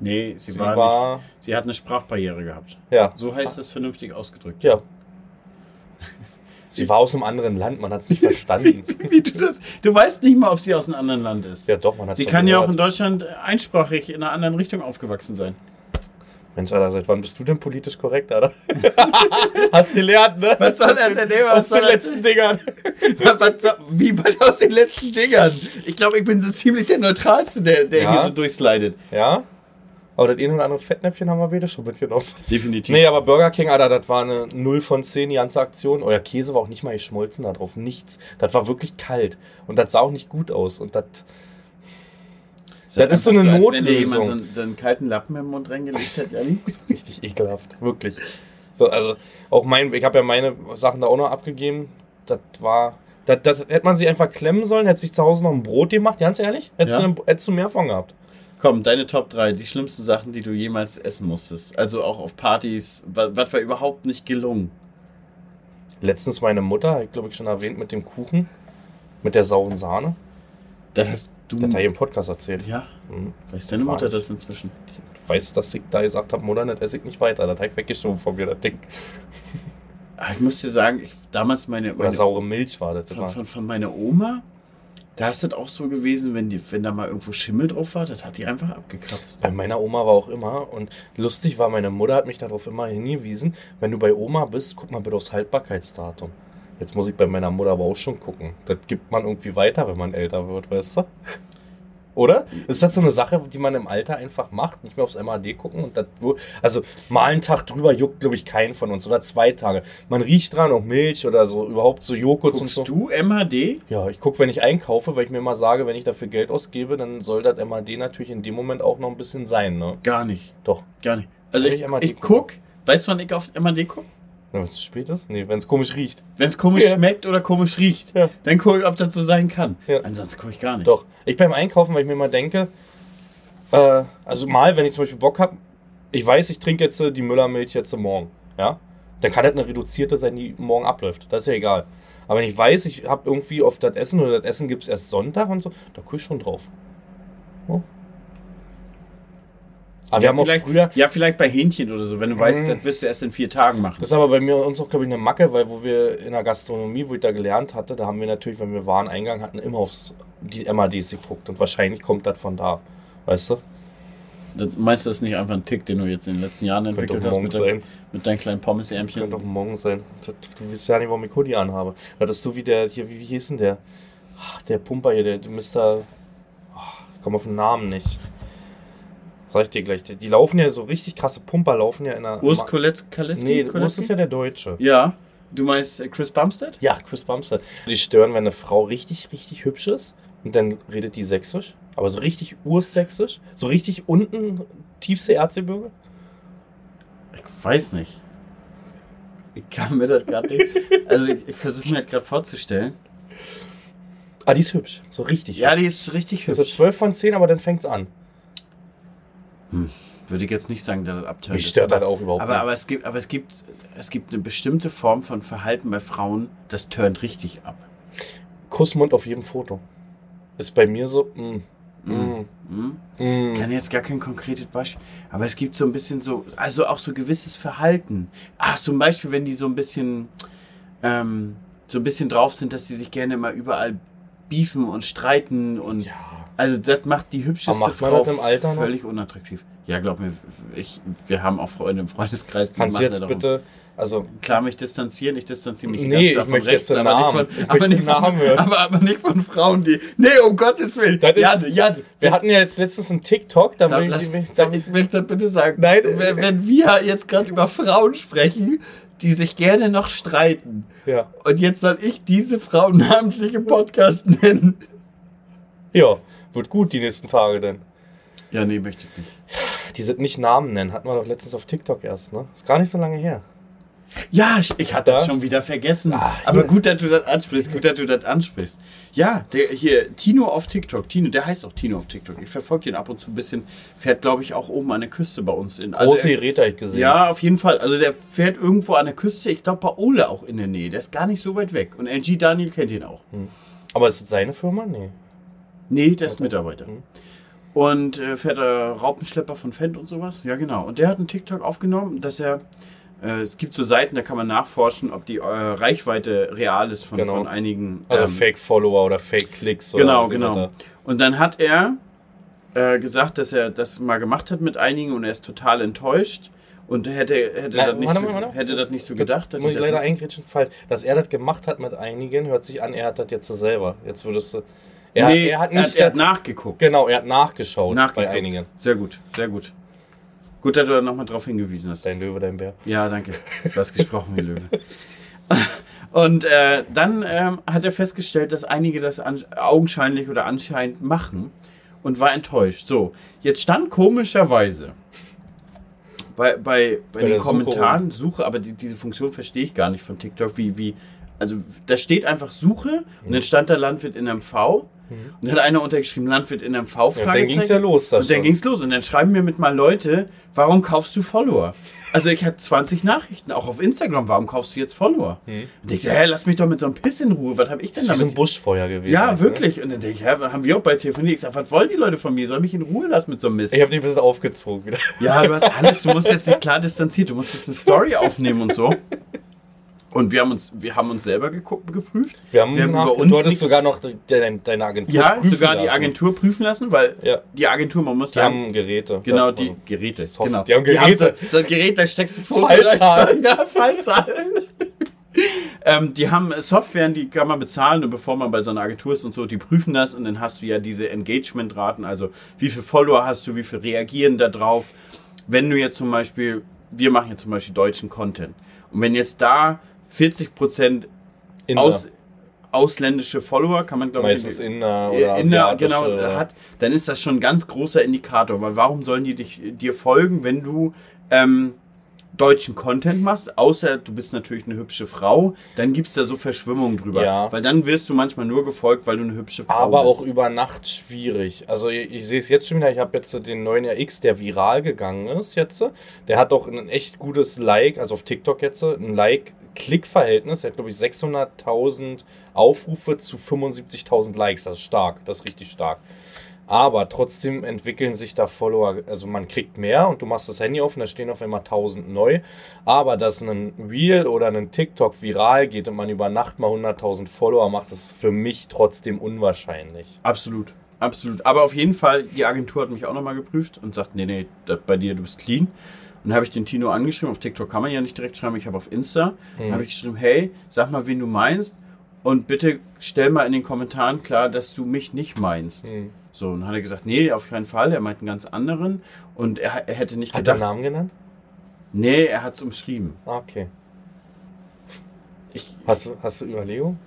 Nee, sie, Sie war, war, nicht. Sie hat eine Sprachbarriere gehabt. ja, So heißt das vernünftig ausgedrückt. ja. Sie war aus einem anderen Land, man hat es nicht verstanden. Wie du das? Du weißt nicht mal, ob sie aus einem anderen Land ist. ja, doch, man hat sie kann ja auch in Deutschland einsprachig in einer anderen Richtung aufgewachsen sein. Mensch, Alter, seit wann bist du denn politisch korrekt, Alter? Hast du gelernt, ne? Was soll er denn? Nee, Aus den letzten Dingern. Was- Wie weit aus den letzten Dingern? Ich glaube, ich bin so ziemlich der Neutralste, der, der Ja? hier so durchslidet. Ja? Aber das eine oder andere Fettnäpfchen haben wir wieder schon mitgenommen. Definitiv. Nee, aber Burger King, Alter, das war eine 0 von 10, die ganze Aktion. Euer Käse war auch nicht mal geschmolzen da drauf. Nichts. Das war wirklich kalt. Und das sah auch nicht gut aus. Und das. das ist so eine als wenn dir jemand Notlösung. so einen, so einen kalten Lappen im Mund reingelegt hat, Janni. richtig ekelhaft. Wirklich. So, also, auch mein, ich habe ja meine Sachen da auch noch abgegeben. Das war. Das, das hätte man sich einfach klemmen sollen, hätte sich zu Hause noch ein Brot gemacht, ganz ehrlich. Hättest, Ja. du, hättest du mehr von gehabt. Komm, deine Top 3, die schlimmsten Sachen, die du jemals essen musstest. Also auch auf Partys. Was, war überhaupt nicht gelungen? Letztens meine Mutter, ich glaube ich schon erwähnt, mit dem Kuchen, mit der sauren Sahne. Das hast du. Das hat er hier im Podcast erzählt. ja, Mhm. weiß deine Mutter das inzwischen? Ich weiß, dass ich da gesagt habe, Mutter, das esse ich nicht weiter. Das habe ich weggeschoben von mir, das Ding. Ah, Ich muss dir sagen, ich, damals meine, Oder meine saure Milch war das. von, von, von meiner Oma, da ist das auch so gewesen, wenn, die, wenn da mal irgendwo Schimmel drauf war, das hat die einfach abgekratzt. Bei meiner Oma war auch immer, und lustig war, meine Mutter hat mich darauf immer hingewiesen, wenn du bei Oma bist, guck mal bitte aufs Haltbarkeitsdatum. Jetzt muss ich bei meiner Mutter aber auch schon gucken. Das gibt man irgendwie weiter, wenn man älter wird, weißt du? Oder? Ist das so eine Sache, die man im Alter einfach macht? Nicht mehr aufs MAD gucken und das, wo- also mal einen Tag drüber juckt, glaube ich, keinen von uns. Oder zwei Tage. Man riecht dran, auch Milch oder so, überhaupt so Joghurt und so. du MHD? Ja, ich gucke, wenn ich einkaufe, weil ich mir mal sage, wenn ich dafür Geld ausgebe, dann soll das MAD natürlich in dem Moment auch noch ein bisschen sein, ne? Gar nicht. Doch. Gar nicht. Also ich, ich MAD ich guck, weißt du, wann ich auf MAD guck? Wenn es zu spät ist? Nee, wenn es komisch riecht. Wenn es komisch Ja. schmeckt oder komisch riecht, Ja. dann gucke ich, ob das so sein kann. Ja. Ansonsten gucke ich gar nicht. Doch. Ich beim Einkaufen, weil ich mir mal denke, äh, also mal, wenn ich zum Beispiel Bock habe, ich weiß, ich trinke jetzt äh, die Müllermilch jetzt morgen, ja, dann kann das eine reduzierte sein, die morgen abläuft. Das ist ja egal. Aber wenn ich weiß, ich habe irgendwie auf das Essen oder das Essen gibt es erst Sonntag und so, da gucke ich schon drauf. Aber wir ja, haben auch vielleicht, früher, ja, vielleicht bei Hähnchen oder so, wenn du weißt, Mhm. das wirst du erst in vier Tagen machen. Das ist aber bei mir uns auch, glaube ich, eine Macke, weil wo wir in der Gastronomie, wo ich da gelernt hatte, da haben wir natürlich, wenn wir Wareneingang hatten, immer aufs die MADs geguckt. Und wahrscheinlich kommt das von da. Weißt du? Das, meinst du, das ist nicht einfach ein Tick, den du jetzt in den letzten Jahren entwickelt doch hast mit, sein. mit deinen kleinen Pommesärmchen? Könnte auch morgen sein. Du weißt ja nicht, warum ich Hoodie anhabe. Das ist so wie der, hier, wie, wie hieß denn der? Ach, Der Pumper hier, der, Mr. Ach, ich komme auf den Namen nicht. Sag ich dir gleich. Die, die laufen ja so richtig krasse Pumper, laufen ja in der. Urs Koletz- Kaletzki? Nee? Urs ist ja der Deutsche. Ja. Du meinst äh, Chris Bumstead? Ja, Chris Bumstead. Die stören, wenn eine Frau richtig, richtig hübsch ist und dann redet die sächsisch, aber so richtig ursächsisch, so richtig unten tiefste Erzgebirge. Ich weiß nicht. Ich kann mir das gerade nicht. Also, ich, ich versuche mir das gerade vorzustellen. Ah, die ist hübsch, so richtig. Ja, hübsch. die ist richtig das ist hübsch. 12 von 10, aber dann fängt's an. Würde ich jetzt nicht sagen, dass das abtönt. Mich stört aber- das auch überhaupt Aber, nicht. aber, es gibt, aber es, gibt, es gibt eine bestimmte Form von Verhalten bei Frauen, das turnt richtig ab. Kussmund auf jedem Foto. Ist bei mir so, mm, mm, Hm? mm. Ich kann jetzt gar kein konkretes Beispiel, aber es gibt so ein bisschen so, also auch so gewisses Verhalten. Ach, zum Beispiel, wenn die so ein bisschen, ähm, so ein bisschen drauf sind, dass sie sich gerne mal überall beefen und streiten und Ja. Also das macht die hübscheste Aber macht man Frau das im Alter noch? völlig unattraktiv. Ja, glaub mir, ich, wir haben auch Freunde im Freundeskreis, die Kannst machen jetzt auch. bitte, also, Klar, mich distanzieren, ich distanziere mich Nee, ganz ich klar von möchte rechts, aber Namen. nicht Ich von, aber nicht Namen von, aber, aber nicht von Frauen, die, nee, um Gottes Willen. Das ist- Janne, Janne, wir hatten ja jetzt letztens einen TikTok, da da, will lass, ich, ich, da, ich möchte bitte sagen, Nein. wenn, wenn wir jetzt gerade über Frauen sprechen, die sich gerne noch streiten, ja. und jetzt soll ich diese Frauen namentlich im Podcast nennen. ja, wird gut die nächsten Tage denn. Ja, nee, möchte ich nicht. Die sind nicht Namen nennen, hatten wir doch letztens auf TikTok erst, ne? Ist gar nicht so lange her. Ja, ich, ich hatte Da? das schon wieder vergessen. Ah, aber gut, dass du das ansprichst. Gut, dass du das ansprichst. Ja, der hier, Tino auf TikTok. Tino, der heißt auch Tino auf TikTok. Ich verfolge den ab und zu ein bisschen. Fährt, glaube ich, auch oben an der Küste bei uns. In, Große also er, Geräte hab ich gesehen. Ja, auf jeden Fall. Also der fährt irgendwo an der Küste. Ich glaube, bei Ole auch in der Nähe. Der ist gar nicht so weit weg. Und LG Daniel kennt ihn auch. Aber ist das seine Firma? Nee. Nee, der ist Mitarbeiter. Mhm. Und äh, fährt äh, Raupenschlepper von Fendt und sowas. Ja, genau. Und der hat einen TikTok aufgenommen, dass er. Äh, es gibt so Seiten, da kann man nachforschen, ob die äh, Reichweite real ist von, Genau. von einigen. Also ähm, Fake-Follower oder Fake-Klicks. oder Genau, genau. da. Und dann hat er äh, gesagt, dass er das mal gemacht hat mit einigen und er ist total enttäuscht. Und hätte, hätte, Na, das, nicht so, mal, hätte das nicht so gedacht. Muss ich leider eingrätschen, falsch. Dass er das gemacht hat mit einigen, hört sich an, er hat das jetzt so selber. Jetzt würdest du. Er, nee, er hat er hat das- nachgeguckt. genau, er hat nachgeschaut, nachgeguckt. bei einigen. Sehr gut, sehr gut. Gut, dass du da nochmal drauf hingewiesen hast. Dein Löwe, dein Bär. Ja, danke. Du hast gesprochen, wie Löwe. Und äh, dann ähm, hat er festgestellt, dass einige das augenscheinlich oder anscheinend machen und war enttäuscht. So, jetzt stand komischerweise bei, bei, bei, den der Suche Kommentaren Suche, aber die, diese Funktion verstehe ich gar nicht von TikTok, wie, wie, also da steht einfach Suche und dann stand da Landwirt in MV und dann hat einer untergeschrieben Landwirt in MV, Ja, und dann ging es ja los. das und dann schon. ging's los. Und dann schreiben mir mit mal Leute, warum kaufst du Follower? Also ich hatte 20 Nachrichten, auch auf Instagram, warum kaufst du jetzt Follower? Und ich so, hä, lass mich doch mit so einem Piss in Ruhe, was habe ich das denn ist wie so ein damit? Buschfeuer gewesen. ja, ne? wirklich. Und dann denke ich, hä, haben wir auch bei telefoniert. Ich sag, was wollen die Leute von mir? Soll mich in Ruhe lassen mit so einem Mist? Ich habe dich ein bisschen aufgezogen wieder. Ja, du hast alles, du musst jetzt nicht klar distanziert, du musst jetzt eine Story aufnehmen und so. Und wir haben uns, wir haben uns selber geguckt, geprüft. Wir haben, Wir haben über du uns hattest nichts- sogar noch de, de, deine Agentur. Ja, sogar die lassen. Agentur prüfen lassen, weil Ja. die Agentur, man muss Die sagen, haben Geräte. Genau, die also Geräte. Soft- genau. die haben Geräte. so, so ein Gerät, da steckst du Foto Fallzahlen. Ja, Fallzahlen. ähm, die haben Software, die kann man bezahlen und bevor man bei so einer Agentur ist und so, die prüfen das und dann hast du ja diese Engagement-Raten, also wie viele Follower hast du, wie viel reagieren da drauf. Wenn du jetzt zum Beispiel, wir machen jetzt zum Beispiel deutschen Content und wenn jetzt da 40% Inder. aus, ausländische Follower, kann man glaube ich Meistens Inder oder in der, asiatische. genau, hat, dann ist das schon ein ganz großer Indikator, weil warum sollen die dich, dir folgen, wenn du ähm, deutschen Content machst, außer du bist natürlich eine hübsche Frau, dann gibt es da so Verschwimmungen drüber. Ja. Weil dann wirst du manchmal nur gefolgt, weil du eine hübsche Frau Aber bist. auch über Nacht schwierig. Also ich, ich sehe es jetzt schon wieder, ich habe jetzt den neuen RX, der viral gegangen ist jetzt. Der hat auch ein echt gutes Like, also auf TikTok jetzt, ein Like-Klick-Verhältnis. Er hat, glaube ich, 600.000 Aufrufe zu 75.000 Likes. Das ist stark, das ist richtig stark. Aber trotzdem entwickeln sich da Follower, also man kriegt mehr und du machst das Handy auf und da stehen auf einmal 1000 neu. Aber dass ein Reel oder ein TikTok viral geht und man über Nacht mal 100.000 Follower macht, ist für mich trotzdem unwahrscheinlich. Absolut. Absolut. Aber auf jeden Fall, die Agentur hat mich auch nochmal geprüft und sagt, nee, nee, bei dir, du bist clean. Und dann habe ich den Tino angeschrieben. Auf TikTok kann man ja nicht direkt schreiben. Ich habe auf Insta. Dann habe ich geschrieben, hey, sag mal, wen du meinst. Und bitte stell mal in den Kommentaren klar, dass du mich nicht meinst. Mhm. So, und dann hat er gesagt, nee, auf keinen Fall. Er meint einen ganz anderen. Und er, er hätte nicht Hat gedacht. Namen genannt? Nee, er hat es umschrieben. Ah, okay. Ich, Hast du, hast du Überlegung?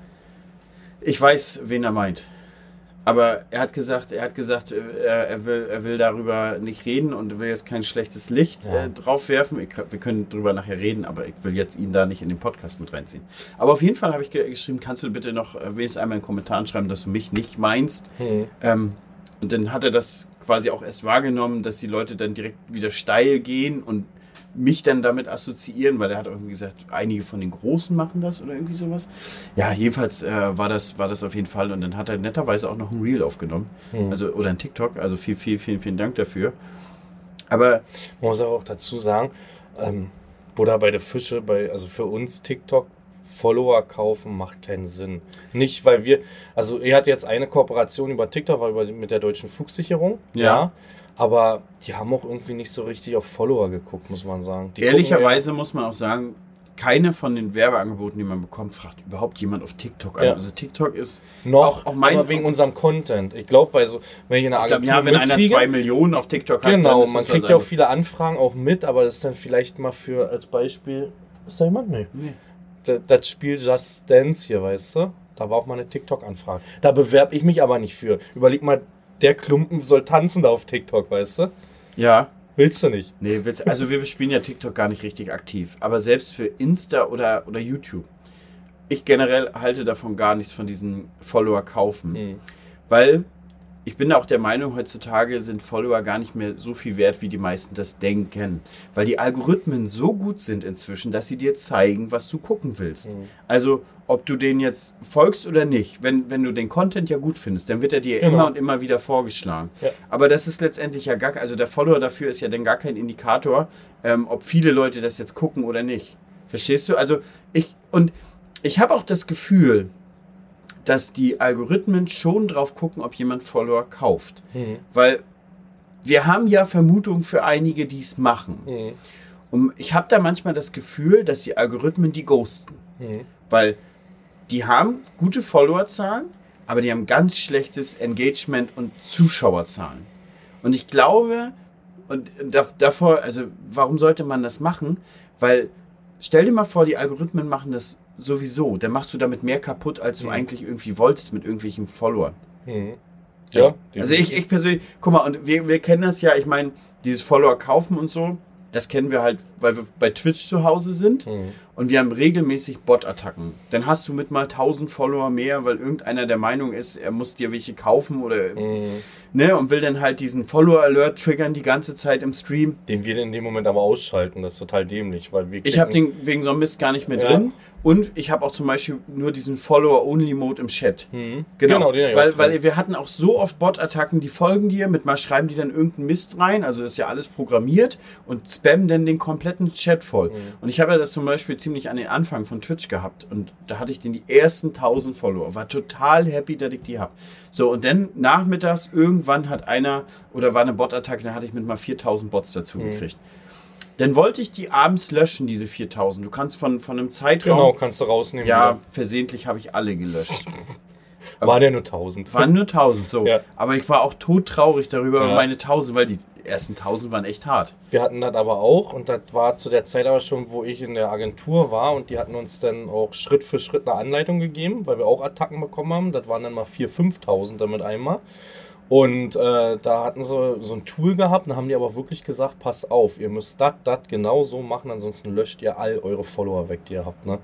ich weiß, wen er meint. Aber er hat gesagt, er hat gesagt, äh, er, er, will, er will darüber nicht reden und will jetzt kein schlechtes Licht Ja. äh, drauf werfen. Ich, wir können drüber nachher reden, aber ich will jetzt ihn da nicht in den Podcast mit reinziehen. Aber auf jeden Fall habe ich ge geschrieben, kannst du bitte noch wenigstens einmal in den Kommentaren schreiben, dass du mich nicht meinst. Hm. Ähm, und dann hat er das quasi auch erst wahrgenommen, dass die Leute dann direkt wieder steil gehen und mich dann damit assoziieren, weil er hat irgendwie gesagt, einige von den Großen machen das oder irgendwie sowas. Ja, jedenfalls äh, war, das, war das auf jeden Fall. Und dann hat er netterweise auch noch ein Reel aufgenommen. Hm. Also, oder ein TikTok. Also viel, viel, vielen, vielen Dank dafür. Aber Man muss aber auch dazu sagen, ähm, Buddha bei der Fische, bei, also für uns TikTok Follower kaufen macht keinen Sinn. Nicht, weil wir, also er hat jetzt eine Kooperation über TikTok, war über, mit der deutschen Flugsicherung, Ja. Aber die haben auch irgendwie nicht so richtig auf Follower geguckt, muss man sagen. Die ehrlicherweise muss man auch sagen, keine von den Werbeangeboten, die man bekommt, fragt überhaupt jemand auf TikTok an. Ja. Also TikTok ist noch, auch- auch mein- aber wegen unserem Content. Ich glaube, bei so, wenn ich eine Ich glaub, Agentur ja, wenn einer zwei Millionen auf TikTok hat, Genau, man kriegt ja auch viele Anfragen auch mit, aber das ist dann vielleicht mal für als Beispiel. Ist da jemand? Nee. Nee. Das, das Spiel Just Dance hier, weißt du? Da war auch mal eine TikTok-Anfrage. Da bewerbe ich mich aber nicht für. Überleg mal, der Klumpen soll tanzen da auf TikTok, weißt du? Ja. Willst du nicht? Nee, willst- also wir spielen ja TikTok gar nicht richtig aktiv. Aber selbst für Insta oder, oder YouTube. Ich generell halte davon gar nichts von diesen Follower kaufen. Hm. Weil ich bin auch der Meinung, heutzutage sind Follower gar nicht mehr so viel wert, wie die meisten das denken. Weil die Algorithmen so gut sind inzwischen, dass sie dir zeigen, was du gucken willst. Mhm. Also, ob du den jetzt folgst oder nicht, wenn, wenn du den Content ja gut findest, dann wird er dir Genau. immer und immer wieder vorgeschlagen. Ja. Aber das ist letztendlich ja gar, also der Follower dafür ist ja dann gar kein Indikator, ähm, ob viele Leute das jetzt gucken oder nicht. Verstehst du? Also ich, und ich habe auch das Gefühl, dass die Algorithmen schon drauf gucken, ob jemand Follower kauft. Hm. Weil wir haben ja Vermutungen für einige, die es machen. Hm. Und ich habe da manchmal das Gefühl, dass die Algorithmen die ghosten. Hm. Weil die haben gute Followerzahlen, aber die haben ganz schlechtes Engagement und Zuschauerzahlen. Und ich glaube, und da- davor, also warum sollte man das machen? Weil stell dir mal vor, die Algorithmen machen das sowieso. Dann machst du damit mehr kaputt, als du Mhm. eigentlich irgendwie wolltest mit irgendwelchen Followern. Hm. Ja, Also ich, ich persönlich, guck mal, und wir, wir kennen das ja, ich meine, dieses Follower kaufen und so, das kennen wir halt, weil wir bei Twitch zu Hause sind. Hm. Und wir haben regelmäßig Bot-Attacken. Dann hast du mit mal 1000 Follower mehr, weil irgendeiner der Meinung ist, er muss dir welche kaufen oder, Hm. ne, und will dann halt diesen Follower-Alert triggern die ganze Zeit im Stream. Den wir in dem Moment aber ausschalten, das ist total dämlich, weil wir Ich habe den wegen so einem Mist gar nicht mehr Ja. drin. Und ich habe auch zum Beispiel nur diesen Follower-Only-Mode im Chat. Hm. Genau, auch weil, weil wir hatten auch so oft Bot-Attacken, die folgen dir, mit mal schreiben die dann irgendeinen Mist rein, also das ist ja alles programmiert und spammen dann den kompletten Chat voll. Mhm. Und ich habe ja das zum Beispiel ziemlich an den Anfang von Twitch gehabt und da hatte ich dann die ersten 1000 Follower, war total happy, dass ich die habe. So, und dann nachmittags irgendwann hat einer, oder war eine Bot-Attacke, da hatte ich mit mal 4000 Bots dazu Mhm. gekriegt. Dann wollte ich die abends löschen, diese 4000. Du kannst von, von einem Zeitraum... Genau, kannst du rausnehmen. Ja, versehentlich habe ich alle gelöscht. wieder. Waren ja nur 1000. waren nur 1000, so. Ja. Aber ich war auch todtraurig darüber, Ja. meine 1000, weil die ersten 1000 waren echt hart. Wir hatten das aber auch und das war zu der Zeit aber schon, wo ich in der Agentur war und die hatten uns dann auch Schritt für Schritt eine Anleitung gegeben, weil wir auch Attacken bekommen haben. Das waren dann mal 4.000, 5.000 damit einmal. Und äh, da hatten sie so ein Tool gehabt, dann haben die aber wirklich gesagt, pass auf, ihr müsst das, das genau so machen, ansonsten löscht ihr all eure Follower weg, die ihr habt. Ne?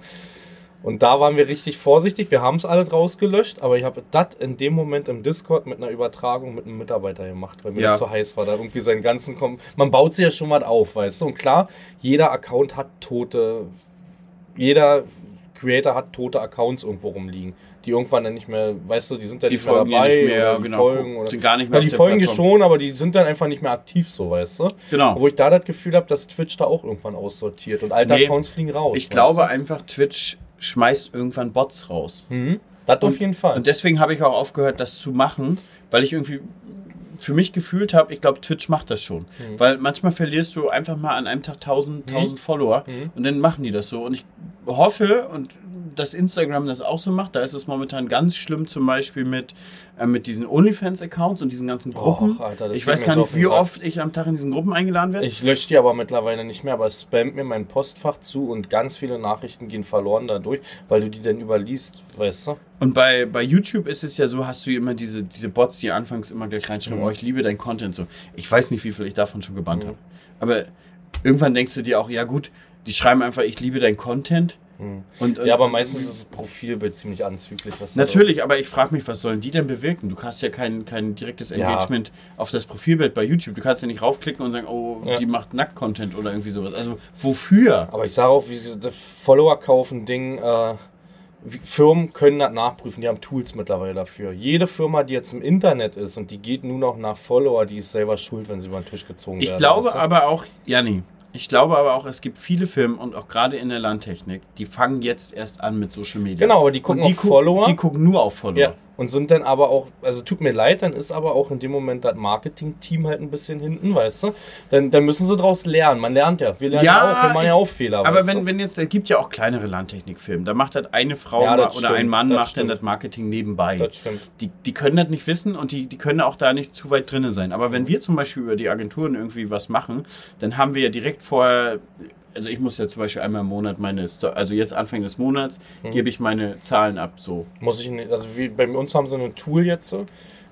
Und da waren wir richtig vorsichtig. Wir haben es alle draus gelöscht, aber ich habe das in dem Moment im Discord mit einer Übertragung mit einem Mitarbeiter gemacht, weil mir Ja. das so heiß war. Da irgendwie seinen ganzen. Kom Man baut sich ja schon was auf, weißt du? Und klar, jeder Account hat Tote. Jeder Creator hat tote Accounts irgendwo rumliegen, die irgendwann dann nicht mehr, weißt du, die sind dann Die nicht mehr dabei nicht mehr, die genau, folgen oder sind gar nicht mehr ja, auf die folgen dir schon, aber die sind dann einfach nicht mehr aktiv so, weißt du? Genau. Wo ich da das Gefühl habe, dass Twitch da auch irgendwann aussortiert und alte Nee, Accounts fliegen raus. Ich glaube du? einfach, Twitch schmeißt irgendwann Bots raus. Mhm. Das auf jeden Fall. Und deswegen habe ich auch aufgehört, das zu machen, weil ich irgendwie für mich gefühlt habe, ich glaube, Twitch macht das schon. Mhm. Weil manchmal verlierst du einfach mal an einem Tag 1000, 1000 Follower Mhm. und dann machen die das so. Und ich hoffe, und dass Instagram das auch so macht, da ist es momentan ganz schlimm, zum Beispiel mit, äh, mit diesen OnlyFans-Accounts und diesen ganzen Gruppen. Och, Alter, das ich weiß gar nicht, wie oft ich am Tag in diesen Gruppen eingeladen werde. Ich lösche die aber mittlerweile nicht mehr, aber es spammt mir mein Postfach zu und ganz viele Nachrichten gehen verloren dadurch, weil du die dann überliest, weißt du? Und bei, bei YouTube ist es ja so, hast du immer diese, diese Bots, die anfangs immer gleich reinschreiben, Mhm. oh, ich liebe dein Content so. Ich weiß nicht, wie viel ich davon schon gebannt Mhm. habe. Aber irgendwann denkst du dir auch, ja gut, die schreiben einfach, ich liebe dein Content. Und, Ja, aber meistens ist das Profilbild ziemlich anzüglich. Natürlich, aber ich frage mich, was sollen die denn bewirken? Du hast ja kein, kein direktes Ja. Engagement auf das Profilbild bei YouTube. Du kannst ja nicht raufklicken und sagen, oh, Ja. die macht Nackt-Content oder irgendwie sowas. Also wofür? Aber ich sage auch, wie diese Follower kaufen Ding, äh, Firmen können das nachprüfen, die haben Tools mittlerweile dafür. Jede Firma, die jetzt im Internet ist und die geht nur noch nach Follower, die ist selber schuld, wenn sie über den Tisch gezogen Ich werden. glaube weißt du? aber auch, Janni, ich glaube aber auch, es gibt viele Firmen und auch gerade in der Landtechnik, die fangen jetzt erst an mit Social Media. Genau, aber die gucken Und die auf guck- Follower. Die gucken nur auf Follower. Ja, und sind dann aber auch, also tut mir leid, dann ist aber auch in dem Moment das Marketing-Team halt ein bisschen hinten, weißt du? Dann, dann müssen sie daraus lernen. Man lernt ja. Wir lernen ja, auch, wir machen ja auch Fehler. Aber wenn, du? wenn jetzt, es gibt ja auch kleinere Landtechnikfirmen, da macht halt eine Frau Ja, das oder stimmt, ein Mann das macht stimmt. dann das Marketing nebenbei. Das stimmt. Die, die können das nicht wissen und die, die können auch da nicht zu weit drin sein. Aber wenn wir zum Beispiel über die Agenturen irgendwie was machen, dann haben wir ja direkt vorher, also ich muss ja zum Beispiel einmal im Monat meine, also jetzt Anfang des Monats, Mhm. gebe ich meine Zahlen ab, so. Muss ich nicht, also wie, bei uns haben sie ein Tool jetzt, so,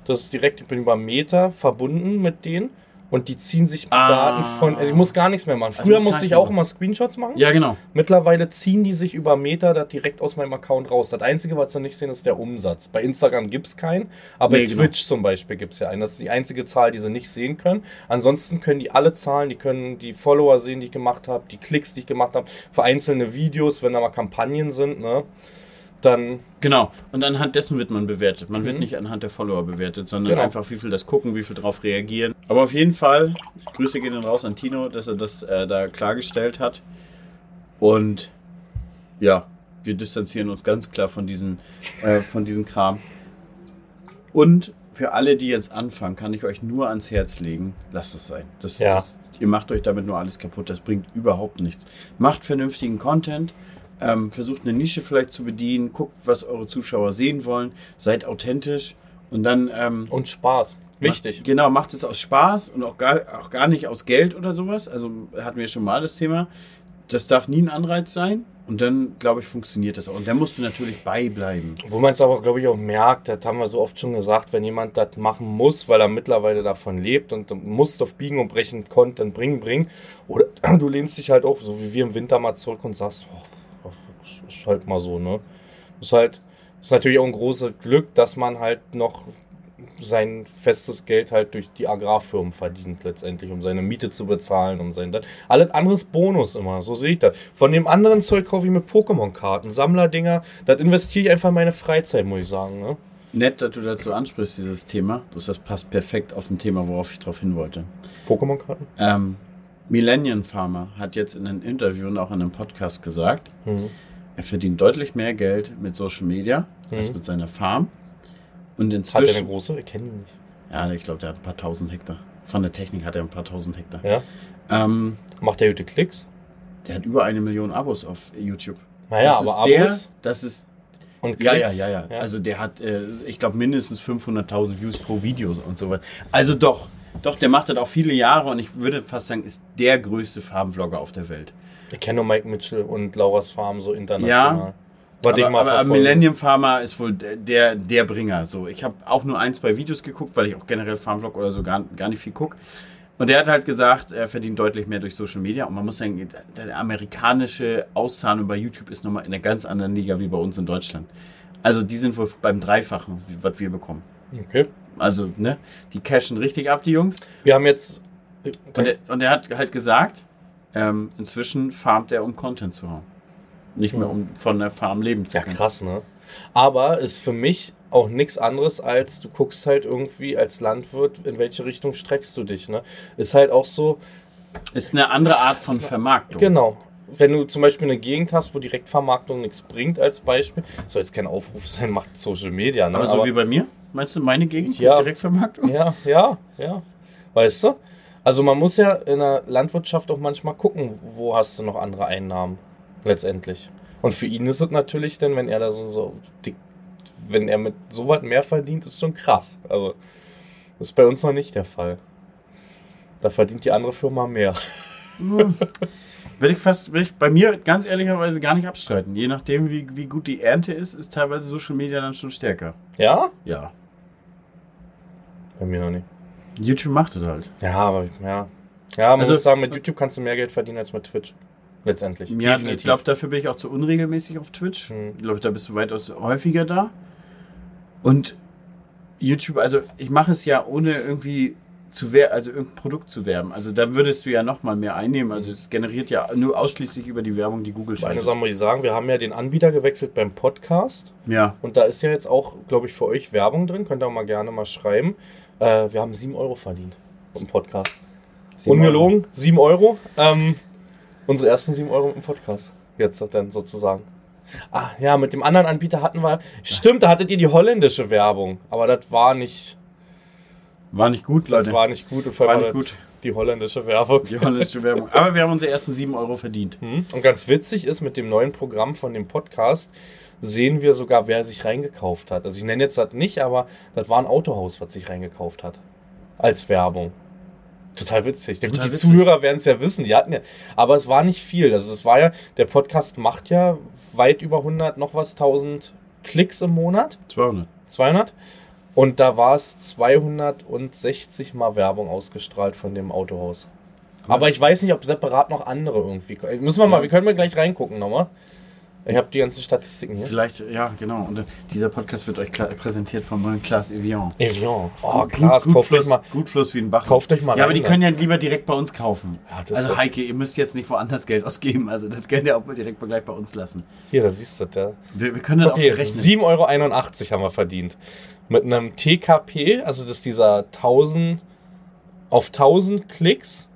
das ist direkt, ich bin über Meta verbunden mit denen und die ziehen sich Ah. Daten von, also ich muss gar nichts mehr machen. Also Früher gar musste ich auch immer Screenshots machen. Ja, genau. Mittlerweile ziehen die sich über Meta das direkt aus meinem Account raus. Das Einzige, was sie nicht sehen, ist der Umsatz. Bei Instagram gibt es keinen, aber Nee, bei genau. Twitch zum Beispiel gibt es ja einen. Das ist die einzige Zahl, die sie nicht sehen können. Ansonsten können die alle Zahlen, die können die Follower sehen, die ich gemacht habe, die Klicks, die ich gemacht habe, für einzelne Videos, wenn da mal Kampagnen sind, ne? Dann, Genau. Und anhand dessen wird man bewertet. Man wird Mhm. nicht anhand der Follower bewertet, sondern Genau. einfach, wie viel das gucken, wie viel drauf reagieren. Aber auf jeden Fall, Grüße gehen dann raus an Tino, dass er das äh, da klargestellt hat. Und ja, wir distanzieren uns ganz klar von diesem, äh, von diesem Kram. Und für alle, die jetzt anfangen, kann ich euch nur ans Herz legen, lasst es sein. Das, Ja. das, ihr macht euch damit nur alles kaputt, das bringt überhaupt nichts. Macht vernünftigen Content, ähm, versucht eine Nische vielleicht zu bedienen, guckt, was eure Zuschauer sehen wollen, seid authentisch und dann ähm, und Spaß. Wichtig. Macht, genau, macht es aus Spaß und auch gar, auch gar nicht aus Geld oder sowas. Also hatten wir schon mal das Thema. Das darf nie ein Anreiz sein. Und dann, glaube ich, funktioniert das auch. Und dann musst du natürlich beibleiben. Wo man es aber, glaube ich, auch merkt, das haben wir so oft schon gesagt, wenn jemand das machen muss, weil er mittlerweile davon lebt und muss auf Biegen und Brechen Content bringen, bringen. Oder du lehnst dich halt auch, so wie wir im Winter mal zurück und sagst, oh, ist halt mal so, ne? Ist halt, ist natürlich auch ein großes Glück, dass man halt noch sein festes Geld halt durch die Agrarfirmen verdient letztendlich, um seine Miete zu bezahlen, um sein das. Alles anderes Bonus immer, so sehe ich das. Von dem anderen Zeug kaufe ich mir Pokémon-Karten, Sammlerdinger, das investiere ich einfach in meine Freizeit, muss ich sagen. Ne? Nett, dass du dazu ansprichst, dieses Thema. Das, das passt perfekt auf ein Thema, worauf ich drauf hin wollte. Pokémon-Karten? Ähm, Millennium Farmer hat jetzt in einem Interview und auch in einem Podcast gesagt, Mhm. Er verdient deutlich mehr Geld mit Social Media als Mhm. mit seiner Farm. Und Hat er inzwischen. eine große? Ich kenne ihn nicht. ja, ich glaube, der hat ein paar tausend Hektar. Von der Technik hat er ein paar tausend Hektar. Ja? Ähm, Macht er gute Klicks? der hat über eine Million Abos auf YouTube. Naja, das aber ist Abos der, das ist und Ja, Klicks. ja, ja, ja, Also der hat, äh, ich glaube, mindestens 500.000 Views pro Video und so weiter. Also doch, doch, der macht das auch viele Jahre und ich würde fast sagen, ist der größte Farmvlogger auf der Welt. Ich kenne nur Mike Mitchell und Laura's Farm so international. Was ich aber mal aber verfolge. Millennium Farmer ist wohl der, der Bringer. So, ich habe auch nur ein, zwei Videos geguckt, weil ich auch generell Farmvlog oder so gar, gar nicht viel gucke. Und der hat halt gesagt, er verdient deutlich mehr durch Social Media. Und man muss sagen, der amerikanische Auszahlung bei YouTube ist nochmal in einer ganz anderen Liga wie bei uns in Deutschland. Also die sind wohl beim Dreifachen, was wir bekommen. Okay. Also, ne, die cashen richtig ab, die Jungs. Wir haben jetzt. Und, er, und er hat halt gesagt, ähm, inzwischen farmt er, um Content zu haben. Nicht mehr, um von der Farm leben zu Ja, können. krass, ne? Aber ist für mich auch nichts anderes, als du guckst halt irgendwie als Landwirt, in welche Richtung streckst du dich, ne? Ist halt auch so, Ist eine andere Art von Vermarktung. genau. Wenn du zum Beispiel eine Gegend hast, wo Direktvermarktung nichts bringt, als Beispiel, soll jetzt kein Aufruf sein, macht Social Media, ne? Aber so wie bei mir? Meinst du meine Gegend? Ja. Direktvermarktung? Ja, ja, ja. Weißt du? Also man muss ja in der Landwirtschaft auch manchmal gucken, wo hast du noch andere Einnahmen letztendlich. Und für ihn ist es natürlich dann, wenn er da so, so dick, wenn er mit so was mehr verdient, ist schon krass. Also das ist bei uns noch nicht der Fall. Da verdient die andere Firma mehr. Will ich fast, will ich bei mir ganz ehrlicherweise gar nicht abstreiten. Je nachdem, wie, wie gut die Ernte ist, ist teilweise Social Media dann schon stärker. Ja? Ja. Bei mir noch nicht. YouTube macht es halt. Ja, aber ja. Ja, man Also- muss sagen, mit YouTube kannst du mehr Geld verdienen als mit Twitch. Letztendlich. Ja, ich glaube, dafür bin ich auch zu unregelmäßig auf Twitch. Hm. Ich glaube, da bist du weitaus häufiger da. Und YouTube, also ich mache es ja ohne irgendwie zu wer also irgendein Produkt zu werben. Also da würdest du ja noch mal mehr einnehmen. Also es generiert ja nur ausschließlich über die Werbung, die Google Eine schaltet. Sache muss ich sagen, wir haben ja den Anbieter gewechselt beim Podcast. Ja. Und da ist ja jetzt auch, glaube ich, für euch Werbung drin. Könnt ihr auch mal gerne mal schreiben. Äh, wir haben 7 Euro verdient im Podcast. Ungelogen, 7 Euro. Ähm, unsere ersten 7 Euro im Podcast. Jetzt dann sozusagen. Ah, ja, mit dem anderen Anbieter hatten wir. Stimmt, da hattet ihr die holländische Werbung. Aber das war nicht, War nicht gut, das Leute. war nicht gut. Und vor War allem nicht war das gut. Die holländische Werbung. Die holländische Werbung. Aber wir haben unsere ersten 7 Euro verdient. Hm? Und ganz witzig ist, mit dem neuen Programm von dem Podcast sehen wir sogar, wer sich reingekauft hat. Also ich nenne jetzt das nicht, aber das war ein Autohaus, was sich reingekauft hat. Als Werbung. Total witzig. Ja, gut, Total die witzig. Zuhörer werden es ja wissen, die hatten ja. Aber es war nicht viel. Also es war ja, der Podcast macht ja weit über 100, noch was, 1000 Klicks im Monat. 200. 200. Und da war es 260 Mal Werbung ausgestrahlt von dem Autohaus. Aber ich weiß nicht, ob separat noch andere irgendwie. Müssen wir mal, wir können mal gleich reingucken nochmal. Ich habe die ganzen Statistiken hier. Vielleicht, ja, genau. Und äh, dieser Podcast wird euch präsentiert vom neuen Klaas Evian. Evian. Oh, Klaas, kauft Fluss, euch mal. Gut Fluss wie ein Bach. Kauft euch mal Ja, aber rein, die ne? können ja lieber direkt bei uns kaufen. Ja, also so. Heike, ihr müsst jetzt nicht woanders Geld ausgeben. Also das könnt ihr auch direkt mal gleich bei uns lassen. Hier, da siehst du das, ja. Wir, wir können das Okay, auch verrechnen. 7,81 Euro haben wir verdient. Mit einem TKP, also das ist dieser 1000, auf 1000 Klicks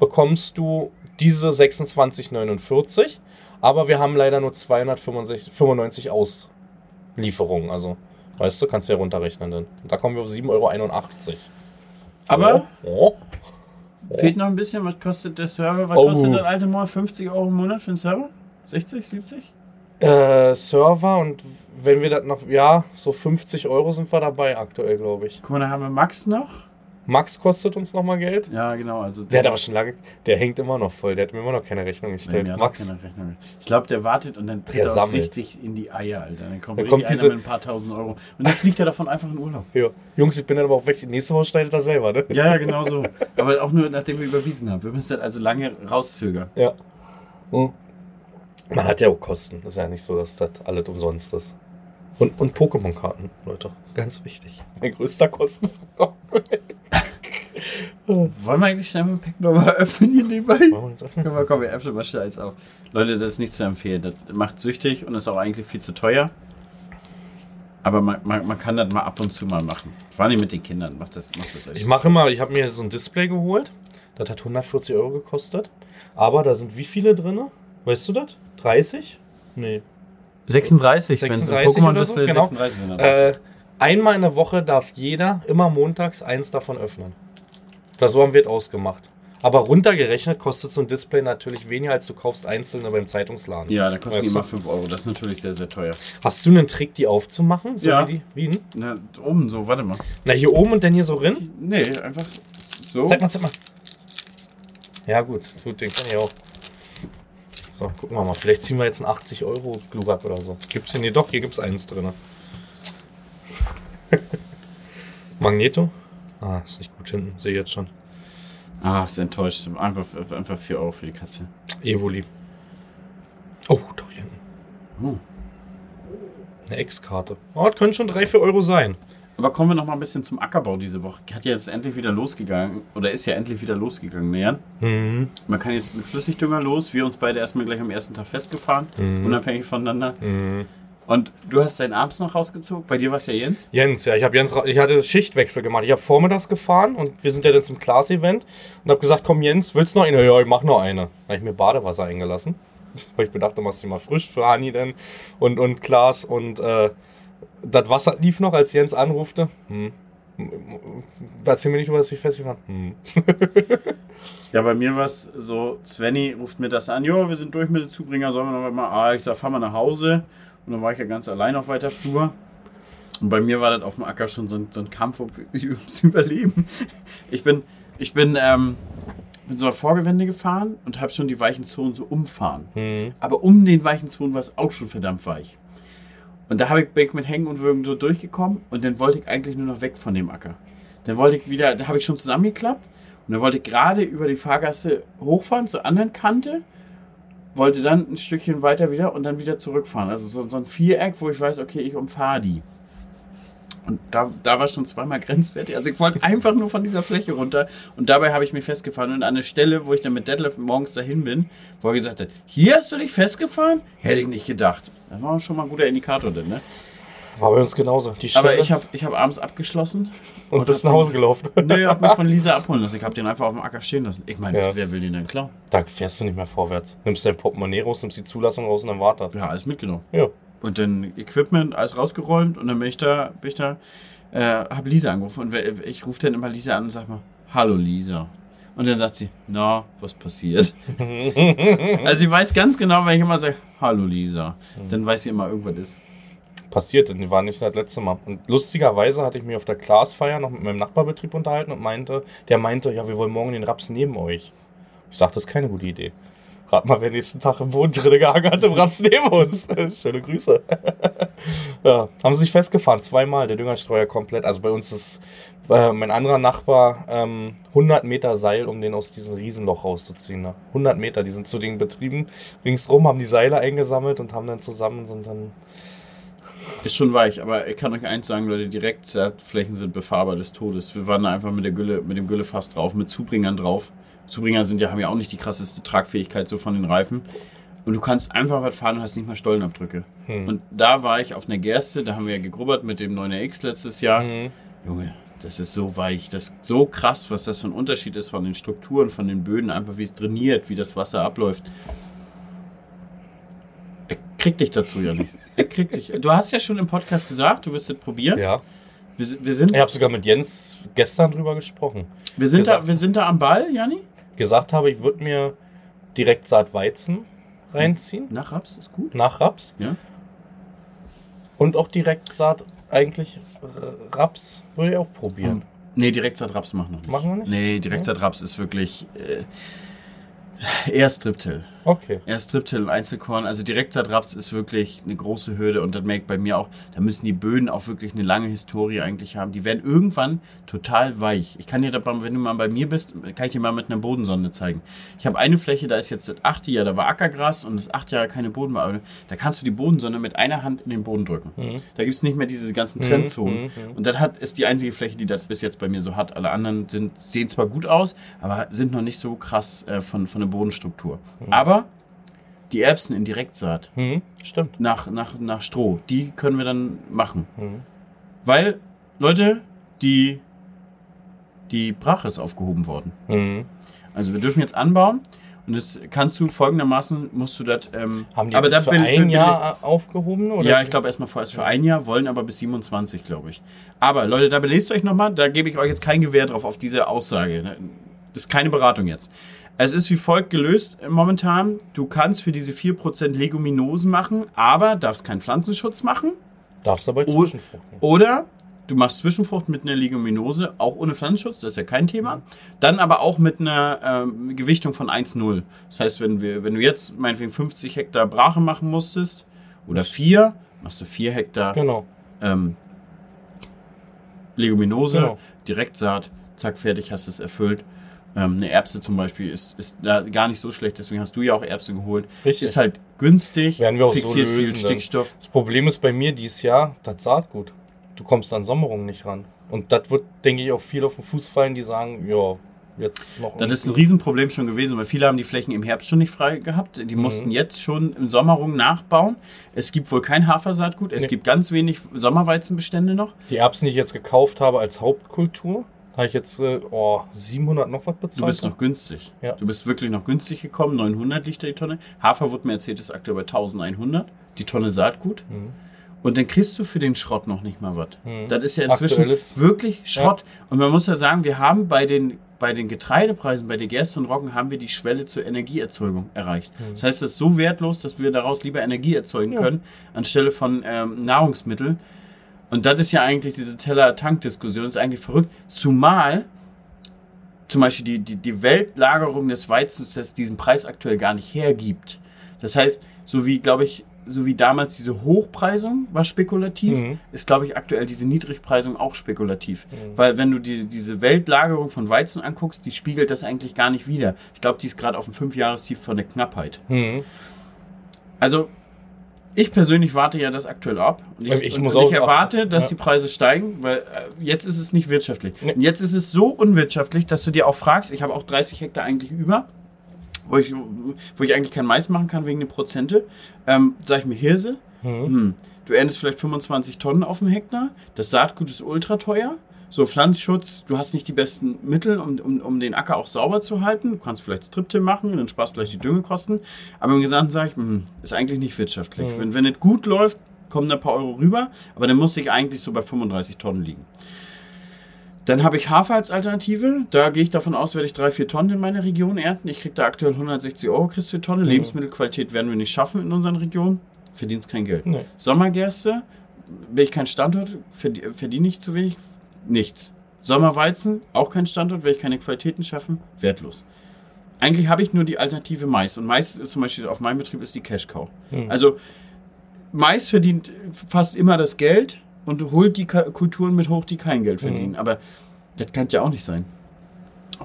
bekommst du diese 26,49. Aber wir haben leider nur 295 Auslieferungen. Also, weißt du, kannst du ja runterrechnen. Und da kommen wir auf 7,81 Euro. Aber Oh. fehlt noch ein bisschen. Was kostet der Server? Was Oh. kostet das alte Mal? 50 Euro im Monat für den Server? 60, 70? Äh, Server und wenn wir das noch, ja, so 50 Euro sind wir dabei aktuell, glaube ich. Guck mal, da haben wir Max noch. Max kostet uns nochmal Geld. Ja, genau. Also Der hat aber schon lange, der hängt immer noch voll, der hat mir immer noch keine Rechnung Nee, gestellt. der hat Max, Rechnung. Ich glaube, der wartet und dann tritt Der er uns richtig in die Eier, Alter. Dann kommt, Dann kommt einer diese- mit ein paar tausend Euro. Und dann fliegt er davon einfach in Urlaub. ja. Jungs, ich bin dann aber auch weg. Nächste Woche schneidet er selber, ne? Ja, ja, genau so. Aber auch nur, nachdem wir überwiesen haben. Wir müssen das also lange rauszögern. Ja. Hm. Man hat ja auch Kosten. Das ist ja nicht so, dass das alles umsonst ist. Und, und Pokémon-Karten, Leute. Ganz wichtig. Mein größter Kostenfaktor. Wollen wir eigentlich schnell mal Pack nochmal öffnen hier nebenbei? Wollen wir uns öffnen? Komm, komm, wir öffnen mal schnell eins auf. Leute, das ist nicht zu empfehlen. Das macht süchtig und ist auch eigentlich viel zu teuer. Aber man, man, man kann das mal ab und zu mal machen. Vor allem mit den Kindern macht das, macht das echt Ich mache immer, ich habe mir so ein Display geholt. Das hat 140 Euro gekostet. Aber da sind wie viele drin? Weißt du das? 30? Nee. 36, wenn so Pokémon-Display genau. 36 sind. Äh, einmal in der Woche darf jeder immer montags eins davon öffnen. Das so haben wir es ausgemacht. Aber runtergerechnet kostet so ein Display natürlich weniger, als du kaufst einzelne beim Zeitungsladen. ja, da kosten Weißt die immer 5 Euro. Das ist natürlich sehr, sehr teuer. Hast du einen Trick, die aufzumachen? So Ja. wie die Wien? Na, oben so, warte mal. Na, hier oben und dann hier so rin? Nee, einfach so. Zeig mal, zeig mal. Ja, gut, gut, den kann ich auch. So, gucken wir mal. Vielleicht ziehen wir jetzt einen 80 Euro Glurak oder so. Gibt's den hier doch? Hier gibt's eins drin. Magneto? Ah, ist nicht gut hinten. Sehe ich jetzt schon. Ah, ist enttäuscht. Einfach, einfach 4 Euro für die Katze. Evoli. Oh, doch hier hinten. Oh. Eine Ex-Karte. Oh, das können schon 3, 4 Euro sein. Aber kommen wir noch mal ein bisschen zum Ackerbau diese Woche. Hat ja jetzt endlich wieder losgegangen oder ist ja endlich wieder losgegangen, nähern. Mhm. Man kann jetzt mit Flüssigdünger los. Wir uns beide erstmal gleich am ersten Tag festgefahren, Mhm. unabhängig voneinander. Mhm. Und du hast deinen abends noch rausgezogen. Bei dir war es ja Jens. Jens, ja, ich habe Jens, ich hatte Schichtwechsel gemacht. Ich habe vormittags gefahren und wir sind ja dann zum Class-Event und habe gesagt, komm Jens, willst du noch eine? Ja, ich mach noch eine. Da habe ich mir Badewasser eingelassen, weil ich bedachte, machst du mal frisch für Hani denn und und Klaas und äh, das Wasser lief noch, als Jens anrufte. Hm. Erzähl mir nicht, über das ich festgefahren. Hm. Ja, bei mir war es so, Svenny ruft mir das an, jo, wir sind durch mit dem Zubringer, sollen wir noch mal, ah, ich sag, fahr mal nach Hause. Und dann war ich ja ganz allein auf weiter Flur. Und bei mir war das auf dem Acker schon so ein, so ein Kampf um- ums Überleben. Ich bin, ich bin, ähm, bin so ein Vorgewände gefahren und habe schon die weichen Zonen so umfahren. Hm. Aber um den weichen Zonen war es auch schon verdammt weich. Und da habe ich, bin ich mit Hängen und Würgen so durchgekommen und dann wollte ich eigentlich nur noch weg von dem Acker. Dann wollte ich wieder, da habe ich schon zusammengeklappt und dann wollte ich gerade über die Fahrgasse hochfahren zur anderen Kante, wollte dann ein Stückchen weiter wieder und dann wieder zurückfahren. Also so, so ein Viereck, wo ich weiß, okay, ich umfahre die. Und da, da war schon zweimal grenzwertig. Also ich wollte einfach nur von dieser Fläche runter und dabei habe ich mich festgefahren. Und an der Stelle, wo ich dann mit Detlef morgens dahin bin, wo er gesagt hat, hier hast du dich festgefahren? Hätte ich nicht gedacht. Das war schon mal ein guter Indikator denn, ne? War bei uns genauso. Aber ich habe ich hab abends abgeschlossen. und bist hab nach Hause gelaufen. Nee, hab mich von Lisa abholen lassen. Ich habe den einfach auf dem Acker stehen lassen. Ich meine, Ja. wer will den denn klauen? Da fährst du nicht mehr vorwärts. Nimmst dein Portemonnaie raus, nimmst die Zulassung raus und dann wartet. Ja, alles mitgenommen. Ja. Und dann Equipment, alles rausgeräumt und dann bin ich da, bin ich da, äh, hab Lisa angerufen und ich rufe dann immer Lisa an und sag mal, hallo Lisa. Und dann sagt sie, na, was passiert? also sie weiß ganz genau, wenn ich immer sage, hallo Lisa, dann weiß sie immer, irgendwas ist. Passiert, denn die waren nicht das letzte Mal. Und lustigerweise hatte ich mich auf der Classfeier noch mit meinem Nachbarbetrieb unterhalten und meinte, der meinte, ja, wir wollen morgen den Raps neben euch. Ich sagte, das ist keine gute Idee. Rat mal, wer nächsten Tag im Boden drin gehangen hat, im Raps neben uns. Schöne Grüße. ja, haben sich festgefahren, zweimal, der Düngerstreuer komplett. Also bei uns ist äh, mein anderer Nachbar ähm, 100 Meter Seil, um den aus diesem Riesenloch rauszuziehen. Ne? 100 Meter, die sind zu den Betrieben ringsrum, haben die Seile eingesammelt und haben dann zusammen, sind dann Ist schon weich, aber ich kann euch eins sagen, Leute, Direktzertflächen sind befahrbar des Todes. Wir waren da einfach mit der Gülle, mit dem Güllefass drauf, mit Zubringern drauf. Zubringer sind ja, haben ja auch nicht die krasseste Tragfähigkeit so von den Reifen. Und du kannst einfach was fahren und hast nicht mal Stollenabdrücke. Hm. Und da war ich auf einer Gerste, da haben wir ja gegrubbert mit dem 9RX letztes Jahr. Mhm. Junge, das ist so weich, das ist so krass, was das für ein Unterschied ist von den Strukturen, von den Böden, einfach wie es trainiert, wie das Wasser abläuft. Kriegt dich dazu, Janni. Er kriegt dich. Du hast ja schon im Podcast gesagt, du wirst es probieren. Ja. Wir, wir, sind, Ich habe sogar mit Jens gestern drüber gesprochen. wir, sind da, gesagt. wir sind da am Ball, Janni. Gesagt habe, ich würde mir direkt Saat Weizen reinziehen, Nach Raps ist gut. nach Raps. Ja. Und auch direkt Saat eigentlich Raps würde ich auch probieren. Nee, Direktsat Raps machen wir nicht. Machen wir nicht? Nee, Direktsat Raps ist wirklich äh, eher Striptill. Okay. Ja, Striptill und Einzelkorn. Also Direktsat Raps ist wirklich eine große Hürde und das merkt bei mir auch, da müssen die Böden auch wirklich eine lange Historie eigentlich haben. Die werden irgendwann total weich. Ich kann dir da, wenn du mal bei mir bist, kann ich dir mal mit einer Bodensonde zeigen. Ich habe eine Fläche, da ist jetzt das achte Jahr, da war Ackergras und das achte Jahr keine Bodenbearbeitung. Da kannst du die Bodensonde mit einer Hand in den Boden drücken. Da gibt es nicht mehr diese ganzen Trendzonen. mhm, mhm. Und das hat, ist die einzige Fläche, die das bis jetzt bei mir so hat. Alle anderen sind, sehen zwar gut aus, aber sind noch nicht so krass äh, von, von der Bodenstruktur. Aber die Erbsen in Direktsaat Mhm. Stimmt. nach, nach, nach Stroh, die können wir dann machen. Mhm. Weil, Leute, die, die Brache ist aufgehoben worden. Mhm. Also wir dürfen jetzt anbauen und das kannst du folgendermaßen, musst du das... Ähm, Haben die aber das da für ein Jahr aufgehoben? Oder? ja, ich glaube erstmal vorerst für ein Jahr, wollen aber bis 27, glaube ich. Aber Leute, da belest euch nochmal, da gebe ich euch jetzt kein Gewehr drauf auf diese Aussage. ne? Das ist keine Beratung jetzt. Es ist wie folgt gelöst momentan. Du kannst für diese 4% Leguminosen machen, aber darfst keinen Pflanzenschutz machen. Darfst aber. Zwischenfruchten. Oder du machst Zwischenfrucht mit einer Leguminose, auch ohne Pflanzenschutz, das ist ja kein Thema. Dann aber auch mit einer ähm, Gewichtung von 1,0. Das heißt, wenn, wir, wenn du jetzt meinetwegen 50 Hektar Brache machen musstest oder 4, machst du 4 Hektar Genau. ähm, Leguminose, Genau. Direktsaat, zack, fertig, hast es erfüllt. Ähm, eine Erbse zum Beispiel ist, ist da gar nicht so schlecht, deswegen hast du ja auch Erbse geholt. Richtig. Ist halt günstig, Werden wir auch so fixiert lösen viel. Stickstoff. Das Problem ist bei mir dieses Jahr das Saatgut. du kommst an Sommerung nicht ran. Und das wird, denke ich, auch viel auf den Fuß fallen, die sagen, ja, jetzt noch. Das ist ein Riesenproblem schon gewesen, weil viele haben die Flächen im Herbst schon nicht frei gehabt. Die Mhm. mussten jetzt schon im Sommerung nachbauen. Es gibt wohl kein Hafersaatgut, es Nee. gibt ganz wenig Sommerweizenbestände noch. Die Erbsen, die ich jetzt gekauft habe als Hauptkultur, habe ich jetzt äh, oh, 700 noch was bezahlt. Du bist noch günstig. Ja. Du bist wirklich noch günstig gekommen. 900 liegt da die Tonne. Hafer wurde mir erzählt, ist aktuell bei 1100. Die Tonne Saatgut. Mhm. Und dann kriegst du für den Schrott noch nicht mal was. Mhm. Das ist ja inzwischen Aktuell ist- wirklich Schrott. Und man muss ja sagen, wir haben bei den, bei den Getreidepreisen, bei der Gerste und Roggen, haben wir die Schwelle zur Energieerzeugung erreicht. Das heißt, es ist so wertlos, dass wir daraus lieber Energie erzeugen Mhm. Ja. können, anstelle von ähm, Nahrungsmitteln. Und das ist ja eigentlich diese Teller-Tank-Diskussion, ist eigentlich verrückt. Zumal zum Beispiel die, die, die Weltlagerung des Weizens das diesen Preis aktuell gar nicht hergibt. Das heißt, so wie, glaube ich, so wie damals diese Hochpreisung war spekulativ, Mhm. ist, glaube ich, aktuell diese Niedrigpreisung auch spekulativ. Weil wenn du die, diese Weltlagerung von Weizen anguckst, die spiegelt das eigentlich gar nicht wider. Ich glaube, die ist gerade auf dem Fünfjahrestief von der Knappheit. Mhm. Also, ich persönlich warte ja das aktuell ab. Und ich, Ich und, ich erwarte, dass ja. die Preise steigen, weil äh, jetzt ist es nicht wirtschaftlich. Nee. Und jetzt ist es so unwirtschaftlich, dass du dir auch fragst, ich habe auch 30 Hektar eigentlich über, wo ich, wo ich eigentlich kein Mais machen kann wegen den Prozente. Ähm, sag ich mir Hirse, Mhm. hm, du erntest vielleicht 25 Tonnen auf dem Hektar, das Saatgut ist ultra teuer. So, Pflanzschutz, du hast nicht die besten Mittel, um, um, um den Acker auch sauber zu halten. Du kannst vielleicht Striptil machen, dann sparst du vielleicht die Düngekosten. Aber im Gesamten sage ich, hm, ist eigentlich nicht wirtschaftlich. Mhm. Wenn, wenn es gut läuft, kommen da ein paar Euro rüber, aber dann muss ich eigentlich so bei 35 Tonnen liegen. Dann habe ich Hafer als Alternative. Da gehe ich davon aus, werde ich drei, vier Tonnen in meiner Region ernten. Ich kriege da aktuell 160 Euro kriegst für Tonne. Lebensmittelqualität werden wir nicht schaffen in unseren Regionen. Verdienst kein Geld. Nee. Sommergerste, bin ich kein Standort, verdie- verdiene ich zu wenig, nichts. Sommerweizen, auch kein Standort, werde ich keine Qualitäten schaffen, wertlos. Eigentlich habe ich nur die Alternative Mais. Und Mais ist zum Beispiel auf meinem Betrieb ist die Cash Cow. Mhm. Also Mais verdient fast immer das Geld und holt die Kulturen mit hoch, die kein Geld verdienen. Aber das kann ja auch nicht sein.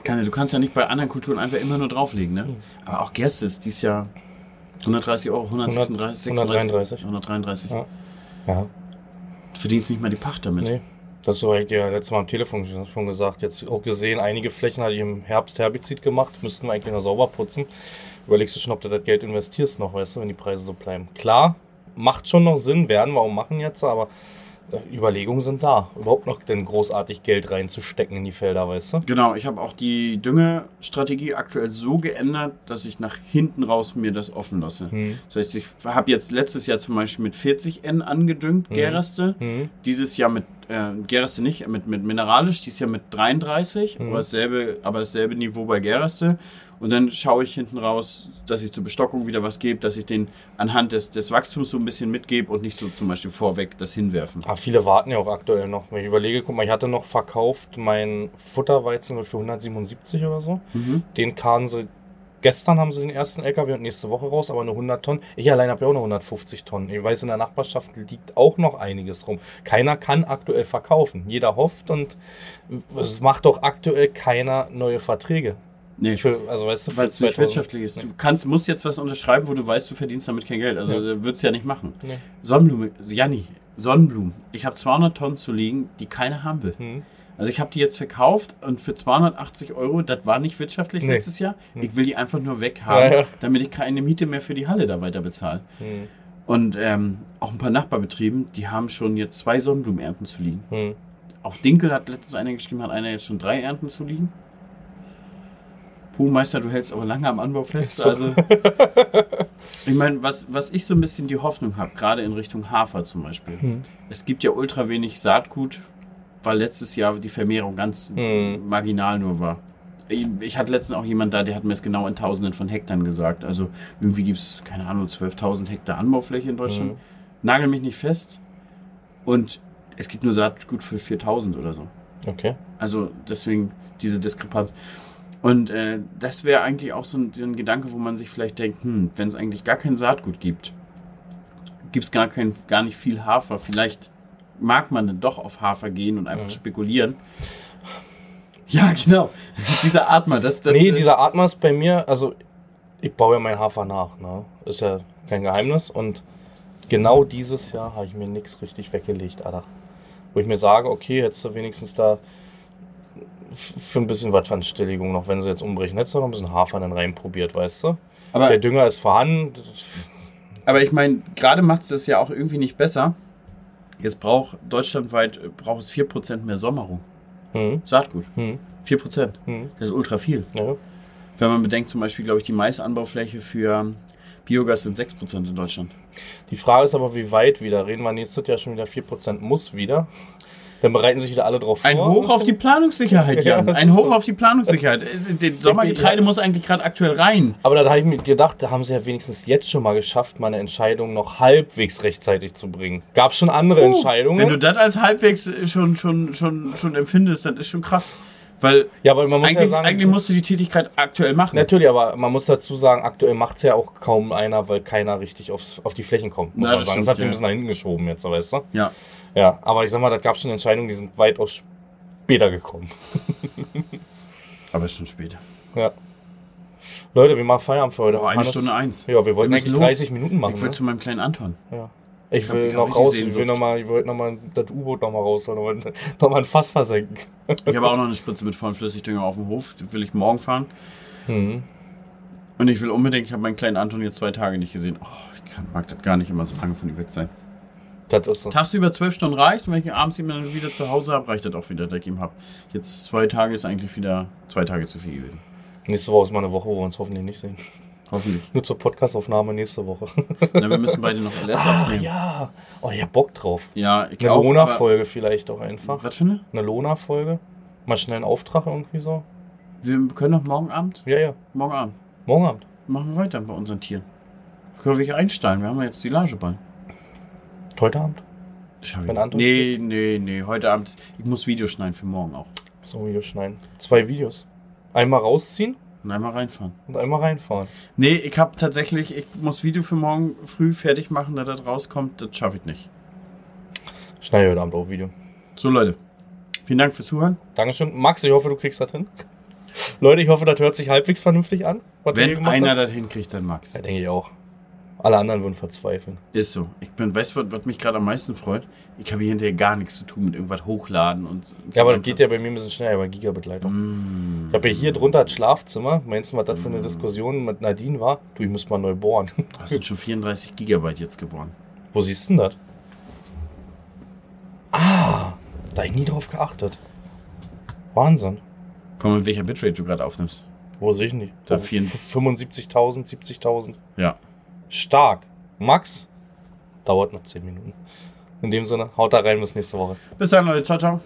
Ja- du kannst ja nicht bei anderen Kulturen einfach immer nur drauflegen. Ne? Aber auch Gerste ist dies Jahr 130 Euro, 136, 133. 133. Ja. Ja, Du verdienst nicht mal die Pacht damit. nee. Das habe ich dir letztes Mal am Telefon schon gesagt. Jetzt auch gesehen, einige Flächen hatte ich im Herbst Herbizid gemacht, müssten wir eigentlich noch sauber putzen. Überlegst du schon, ob du das Geld investierst noch, weißt du, wenn die Preise so bleiben. Klar, macht schon noch Sinn, werden wir auch machen jetzt, aber Überlegungen sind da, überhaupt noch denn großartig Geld reinzustecken in die Felder, weißt du? Genau, ich habe auch die Düngestrategie aktuell so geändert, dass ich nach hinten raus mir das offen lasse. Hm. Das heißt, ich habe jetzt letztes Jahr zum Beispiel mit 40 N angedüngt, Gerste. Hm. Dieses Jahr mit äh, Gerste nicht, mit, mit mineralisch, dieses Jahr mit 33, Mhm. aber, dasselbe, aber dasselbe Niveau bei Gerste. Und dann schaue ich hinten raus, dass ich zur Bestockung wieder was gebe, dass ich den anhand des, des Wachstums so ein bisschen mitgebe und nicht so zum Beispiel vorweg das hinwerfen. Ah, viele warten ja auch aktuell noch. Wenn ich überlege, guck mal, ich hatte noch verkauft mein Futterweizen für 177 oder so. Mhm. Den kamen sie, gestern haben sie den ersten LKW und nächste Woche raus, aber nur 100 Tonnen. Ich allein habe ja auch noch 150 Tonnen. Ich weiß, in der Nachbarschaft liegt auch noch einiges rum. Keiner kann aktuell verkaufen. Jeder hofft und es macht doch aktuell keiner neue Verträge. Nee, Für, also weißt du, Weil es nicht 2000 wirtschaftlich ist. Du kannst, musst jetzt was unterschreiben, wo du weißt, du verdienst damit kein Geld. Also Ja. ja. würdest du ja nicht machen. Nee. Sonnenblume, Janni, Sonnenblumen. Ich habe 200 Tonnen zu liegen, die keiner haben will. Hm. Also ich habe die jetzt verkauft und für 280 Euro, das war nicht wirtschaftlich Nee. letztes Jahr. Ich will die einfach nur weghaben, Ja, ja. damit ich keine Miete mehr für die Halle da weiter bezahle. Hm. Und ähm, auch ein paar Nachbarbetrieben, die haben schon jetzt zwei Sonnenblumenernten zu liegen. Hm. Auch Dinkel hat letztens einer geschrieben, hat einer jetzt schon drei Ernten zu liegen. Puh, Meister, du hältst aber lange am Anbau fest. So. Also, ich meine, was, was ich so ein bisschen die Hoffnung habe, gerade in Richtung Hafer zum Beispiel. Hm. Es gibt ja ultra wenig Saatgut, weil letztes Jahr die Vermehrung ganz Hm. marginal nur war. Ich, ich hatte letztens auch jemand da, der hat mir es genau in Tausenden von Hektar gesagt. Also irgendwie gibt es, keine Ahnung, 12.000 Hektar Anbaufläche in Deutschland. Mhm. Nagel mich nicht fest. Und es gibt nur Saatgut für 4.000 oder so. Okay. Also deswegen diese Diskrepanz. Und äh, das wäre eigentlich auch so ein, ein Gedanke, wo man sich vielleicht denkt, hm, wenn es eigentlich gar kein Saatgut gibt, gibt es gar, kein, gar nicht viel Hafer. Vielleicht mag man dann doch auf Hafer gehen und einfach Mhm. spekulieren. Ja, genau. Dieser Atmer, das, das nee, dieser Atmer ist bei mir, also ich baue ja meinen Hafer nach, ne? Ist ja kein Geheimnis. Und genau dieses Jahr habe ich mir nichts richtig weggelegt, Alter. Wo ich mir sage, okay, hättest du wenigstens da für ein bisschen was von Stilligung noch, wenn sie jetzt umbrechen, hättest du noch ein bisschen Hafer dann reinprobiert, weißt du? Aber, Der Dünger ist vorhanden. aber ich meine, gerade macht es das ja auch irgendwie nicht besser. Jetzt braucht deutschlandweit braucht es 4% mehr Sommerung. Hm, Saatgut. hm, 4%. hm, Das ist ultra viel. ja. Wenn man bedenkt, zum Beispiel, glaube ich, die Maisanbaufläche für Biogas sind 6% in Deutschland. Die Frage ist aber, wie weit wieder. Reden wir nächstes Jahr schon wieder 4% muss wieder. Dann bereiten sich wieder alle drauf Ein vor. Hoch auf die Planungssicherheit, Ja, Jan. das Ein Hoch so. auf die Planungssicherheit. Äh, Den Sommergetreide muss eigentlich gerade aktuell rein. Aber da habe ich mir gedacht, da haben sie ja wenigstens jetzt schon mal geschafft, mal eine Entscheidung noch halbwegs rechtzeitig zu bringen. Gab schon andere Entscheidungen. Wenn du das als halbwegs äh, schon, schon, schon, schon empfindest, dann ist schon krass. Weil ja, aber man muss eigentlich, ja sagen, eigentlich musst du die Tätigkeit aktuell machen. natürlich, aber man muss dazu sagen, aktuell macht es ja auch kaum einer, weil keiner richtig aufs, auf die Flächen kommt. Muss Na, man das sagen. Das stimmt, hat sich ja. ein bisschen nach hinten geschoben jetzt, weißt du? Ja. Ja, aber ich sag mal, da gab schon Entscheidungen, die sind weitaus später gekommen. Aber ist schon spät. Ja. Leute, wir machen Feierabend für heute. Oh, eine Hannes- Stunde eins. Ja, wir wollten müssen eigentlich los. 30 Minuten machen. Ich will ne? zu meinem kleinen Anton. Ja. Ich will ich hab noch raus, ich will Sehnsucht. noch mal, ich wollte noch mal das U-Boot noch mal raus, noch mal, noch mal ein Fass versenken. Ich habe auch noch eine Spritze mit vollen Flüssigdünger auf dem Hof. Die will ich morgen fahren. Hm. Und ich will unbedingt, ich habe meinen kleinen Anton jetzt zwei Tage nicht gesehen. Oh, ich kann, mag das gar nicht immer so lange von ihm weg sein. Das ist so. Tagsüber zwölf Stunden reicht und wenn ich abends ihn dann wieder zu Hause habe, reicht das auch wieder, dass ich ihn habe. Jetzt zwei Tage ist eigentlich wieder zwei Tage zu viel gewesen. Nächste Woche ist mal eine Woche, wo wir uns hoffentlich nicht sehen. Hoffentlich. Nur zur Podcastaufnahme nächste Woche. Na, wir müssen beide noch LS Ach aufnehmen. ja. Oh, ich hab Bock drauf. Ja, ich Eine Lona-Folge vielleicht auch einfach. Was für eine? Eine Lona-Folge. Mal schnell einen Auftrag irgendwie so. Wir können doch morgen Abend, Ja, ja. morgen Abend, Morgen Abend. machen wir weiter bei unseren Tieren. Können wir welche einstellen? Wir haben ja jetzt die Lageball. Heute Abend. Ich nicht. Anton Nee, nee, nee, heute Abend. Ich muss Videos schneiden für morgen auch. So ein Video schneiden. Zwei Videos. Einmal rausziehen Und einmal reinfahren. und einmal reinfahren. Nee, ich habe tatsächlich, ich muss Video für morgen früh fertig machen, da das rauskommt. Das schaffe ich nicht. Schneide heute Abend auch Video. So, Leute. Vielen Dank fürs Zuhören. Dankeschön. Max, ich hoffe, du kriegst das hin. Leute, ich hoffe, das hört sich halbwegs vernünftig an. Wenn einer haben. das hinkriegt, dann Max. Ja, denke ich auch. Alle anderen würden verzweifeln. Ist so. Ich bin, weißt du, was, mich gerade am meisten freut? Ich habe hier hinterher gar nichts zu tun mit irgendwas hochladen und. und Ja, aber das geht ja bei mir ein bisschen schneller bei Gigabit-Leitung. Mm. Ich habe ja hier drunter das Schlafzimmer. Meinst du, was das für eine Diskussion mit Nadine war? Du, ich muss mal neu bohren. Das sind schon 34 Gigabyte jetzt geworden. Wo siehst du denn das? Ah, da ich nie drauf geachtet. Wahnsinn. Komm, mit welcher Bitrate du gerade aufnimmst. Wo sehe ich nicht? Da Oh, vielen- 75.000, 70.000. Ja. Stark. Max dauert noch 10 Minuten. In dem Sinne, haut da rein bis nächste Woche. Bis dann, Leute. Ciao, ciao.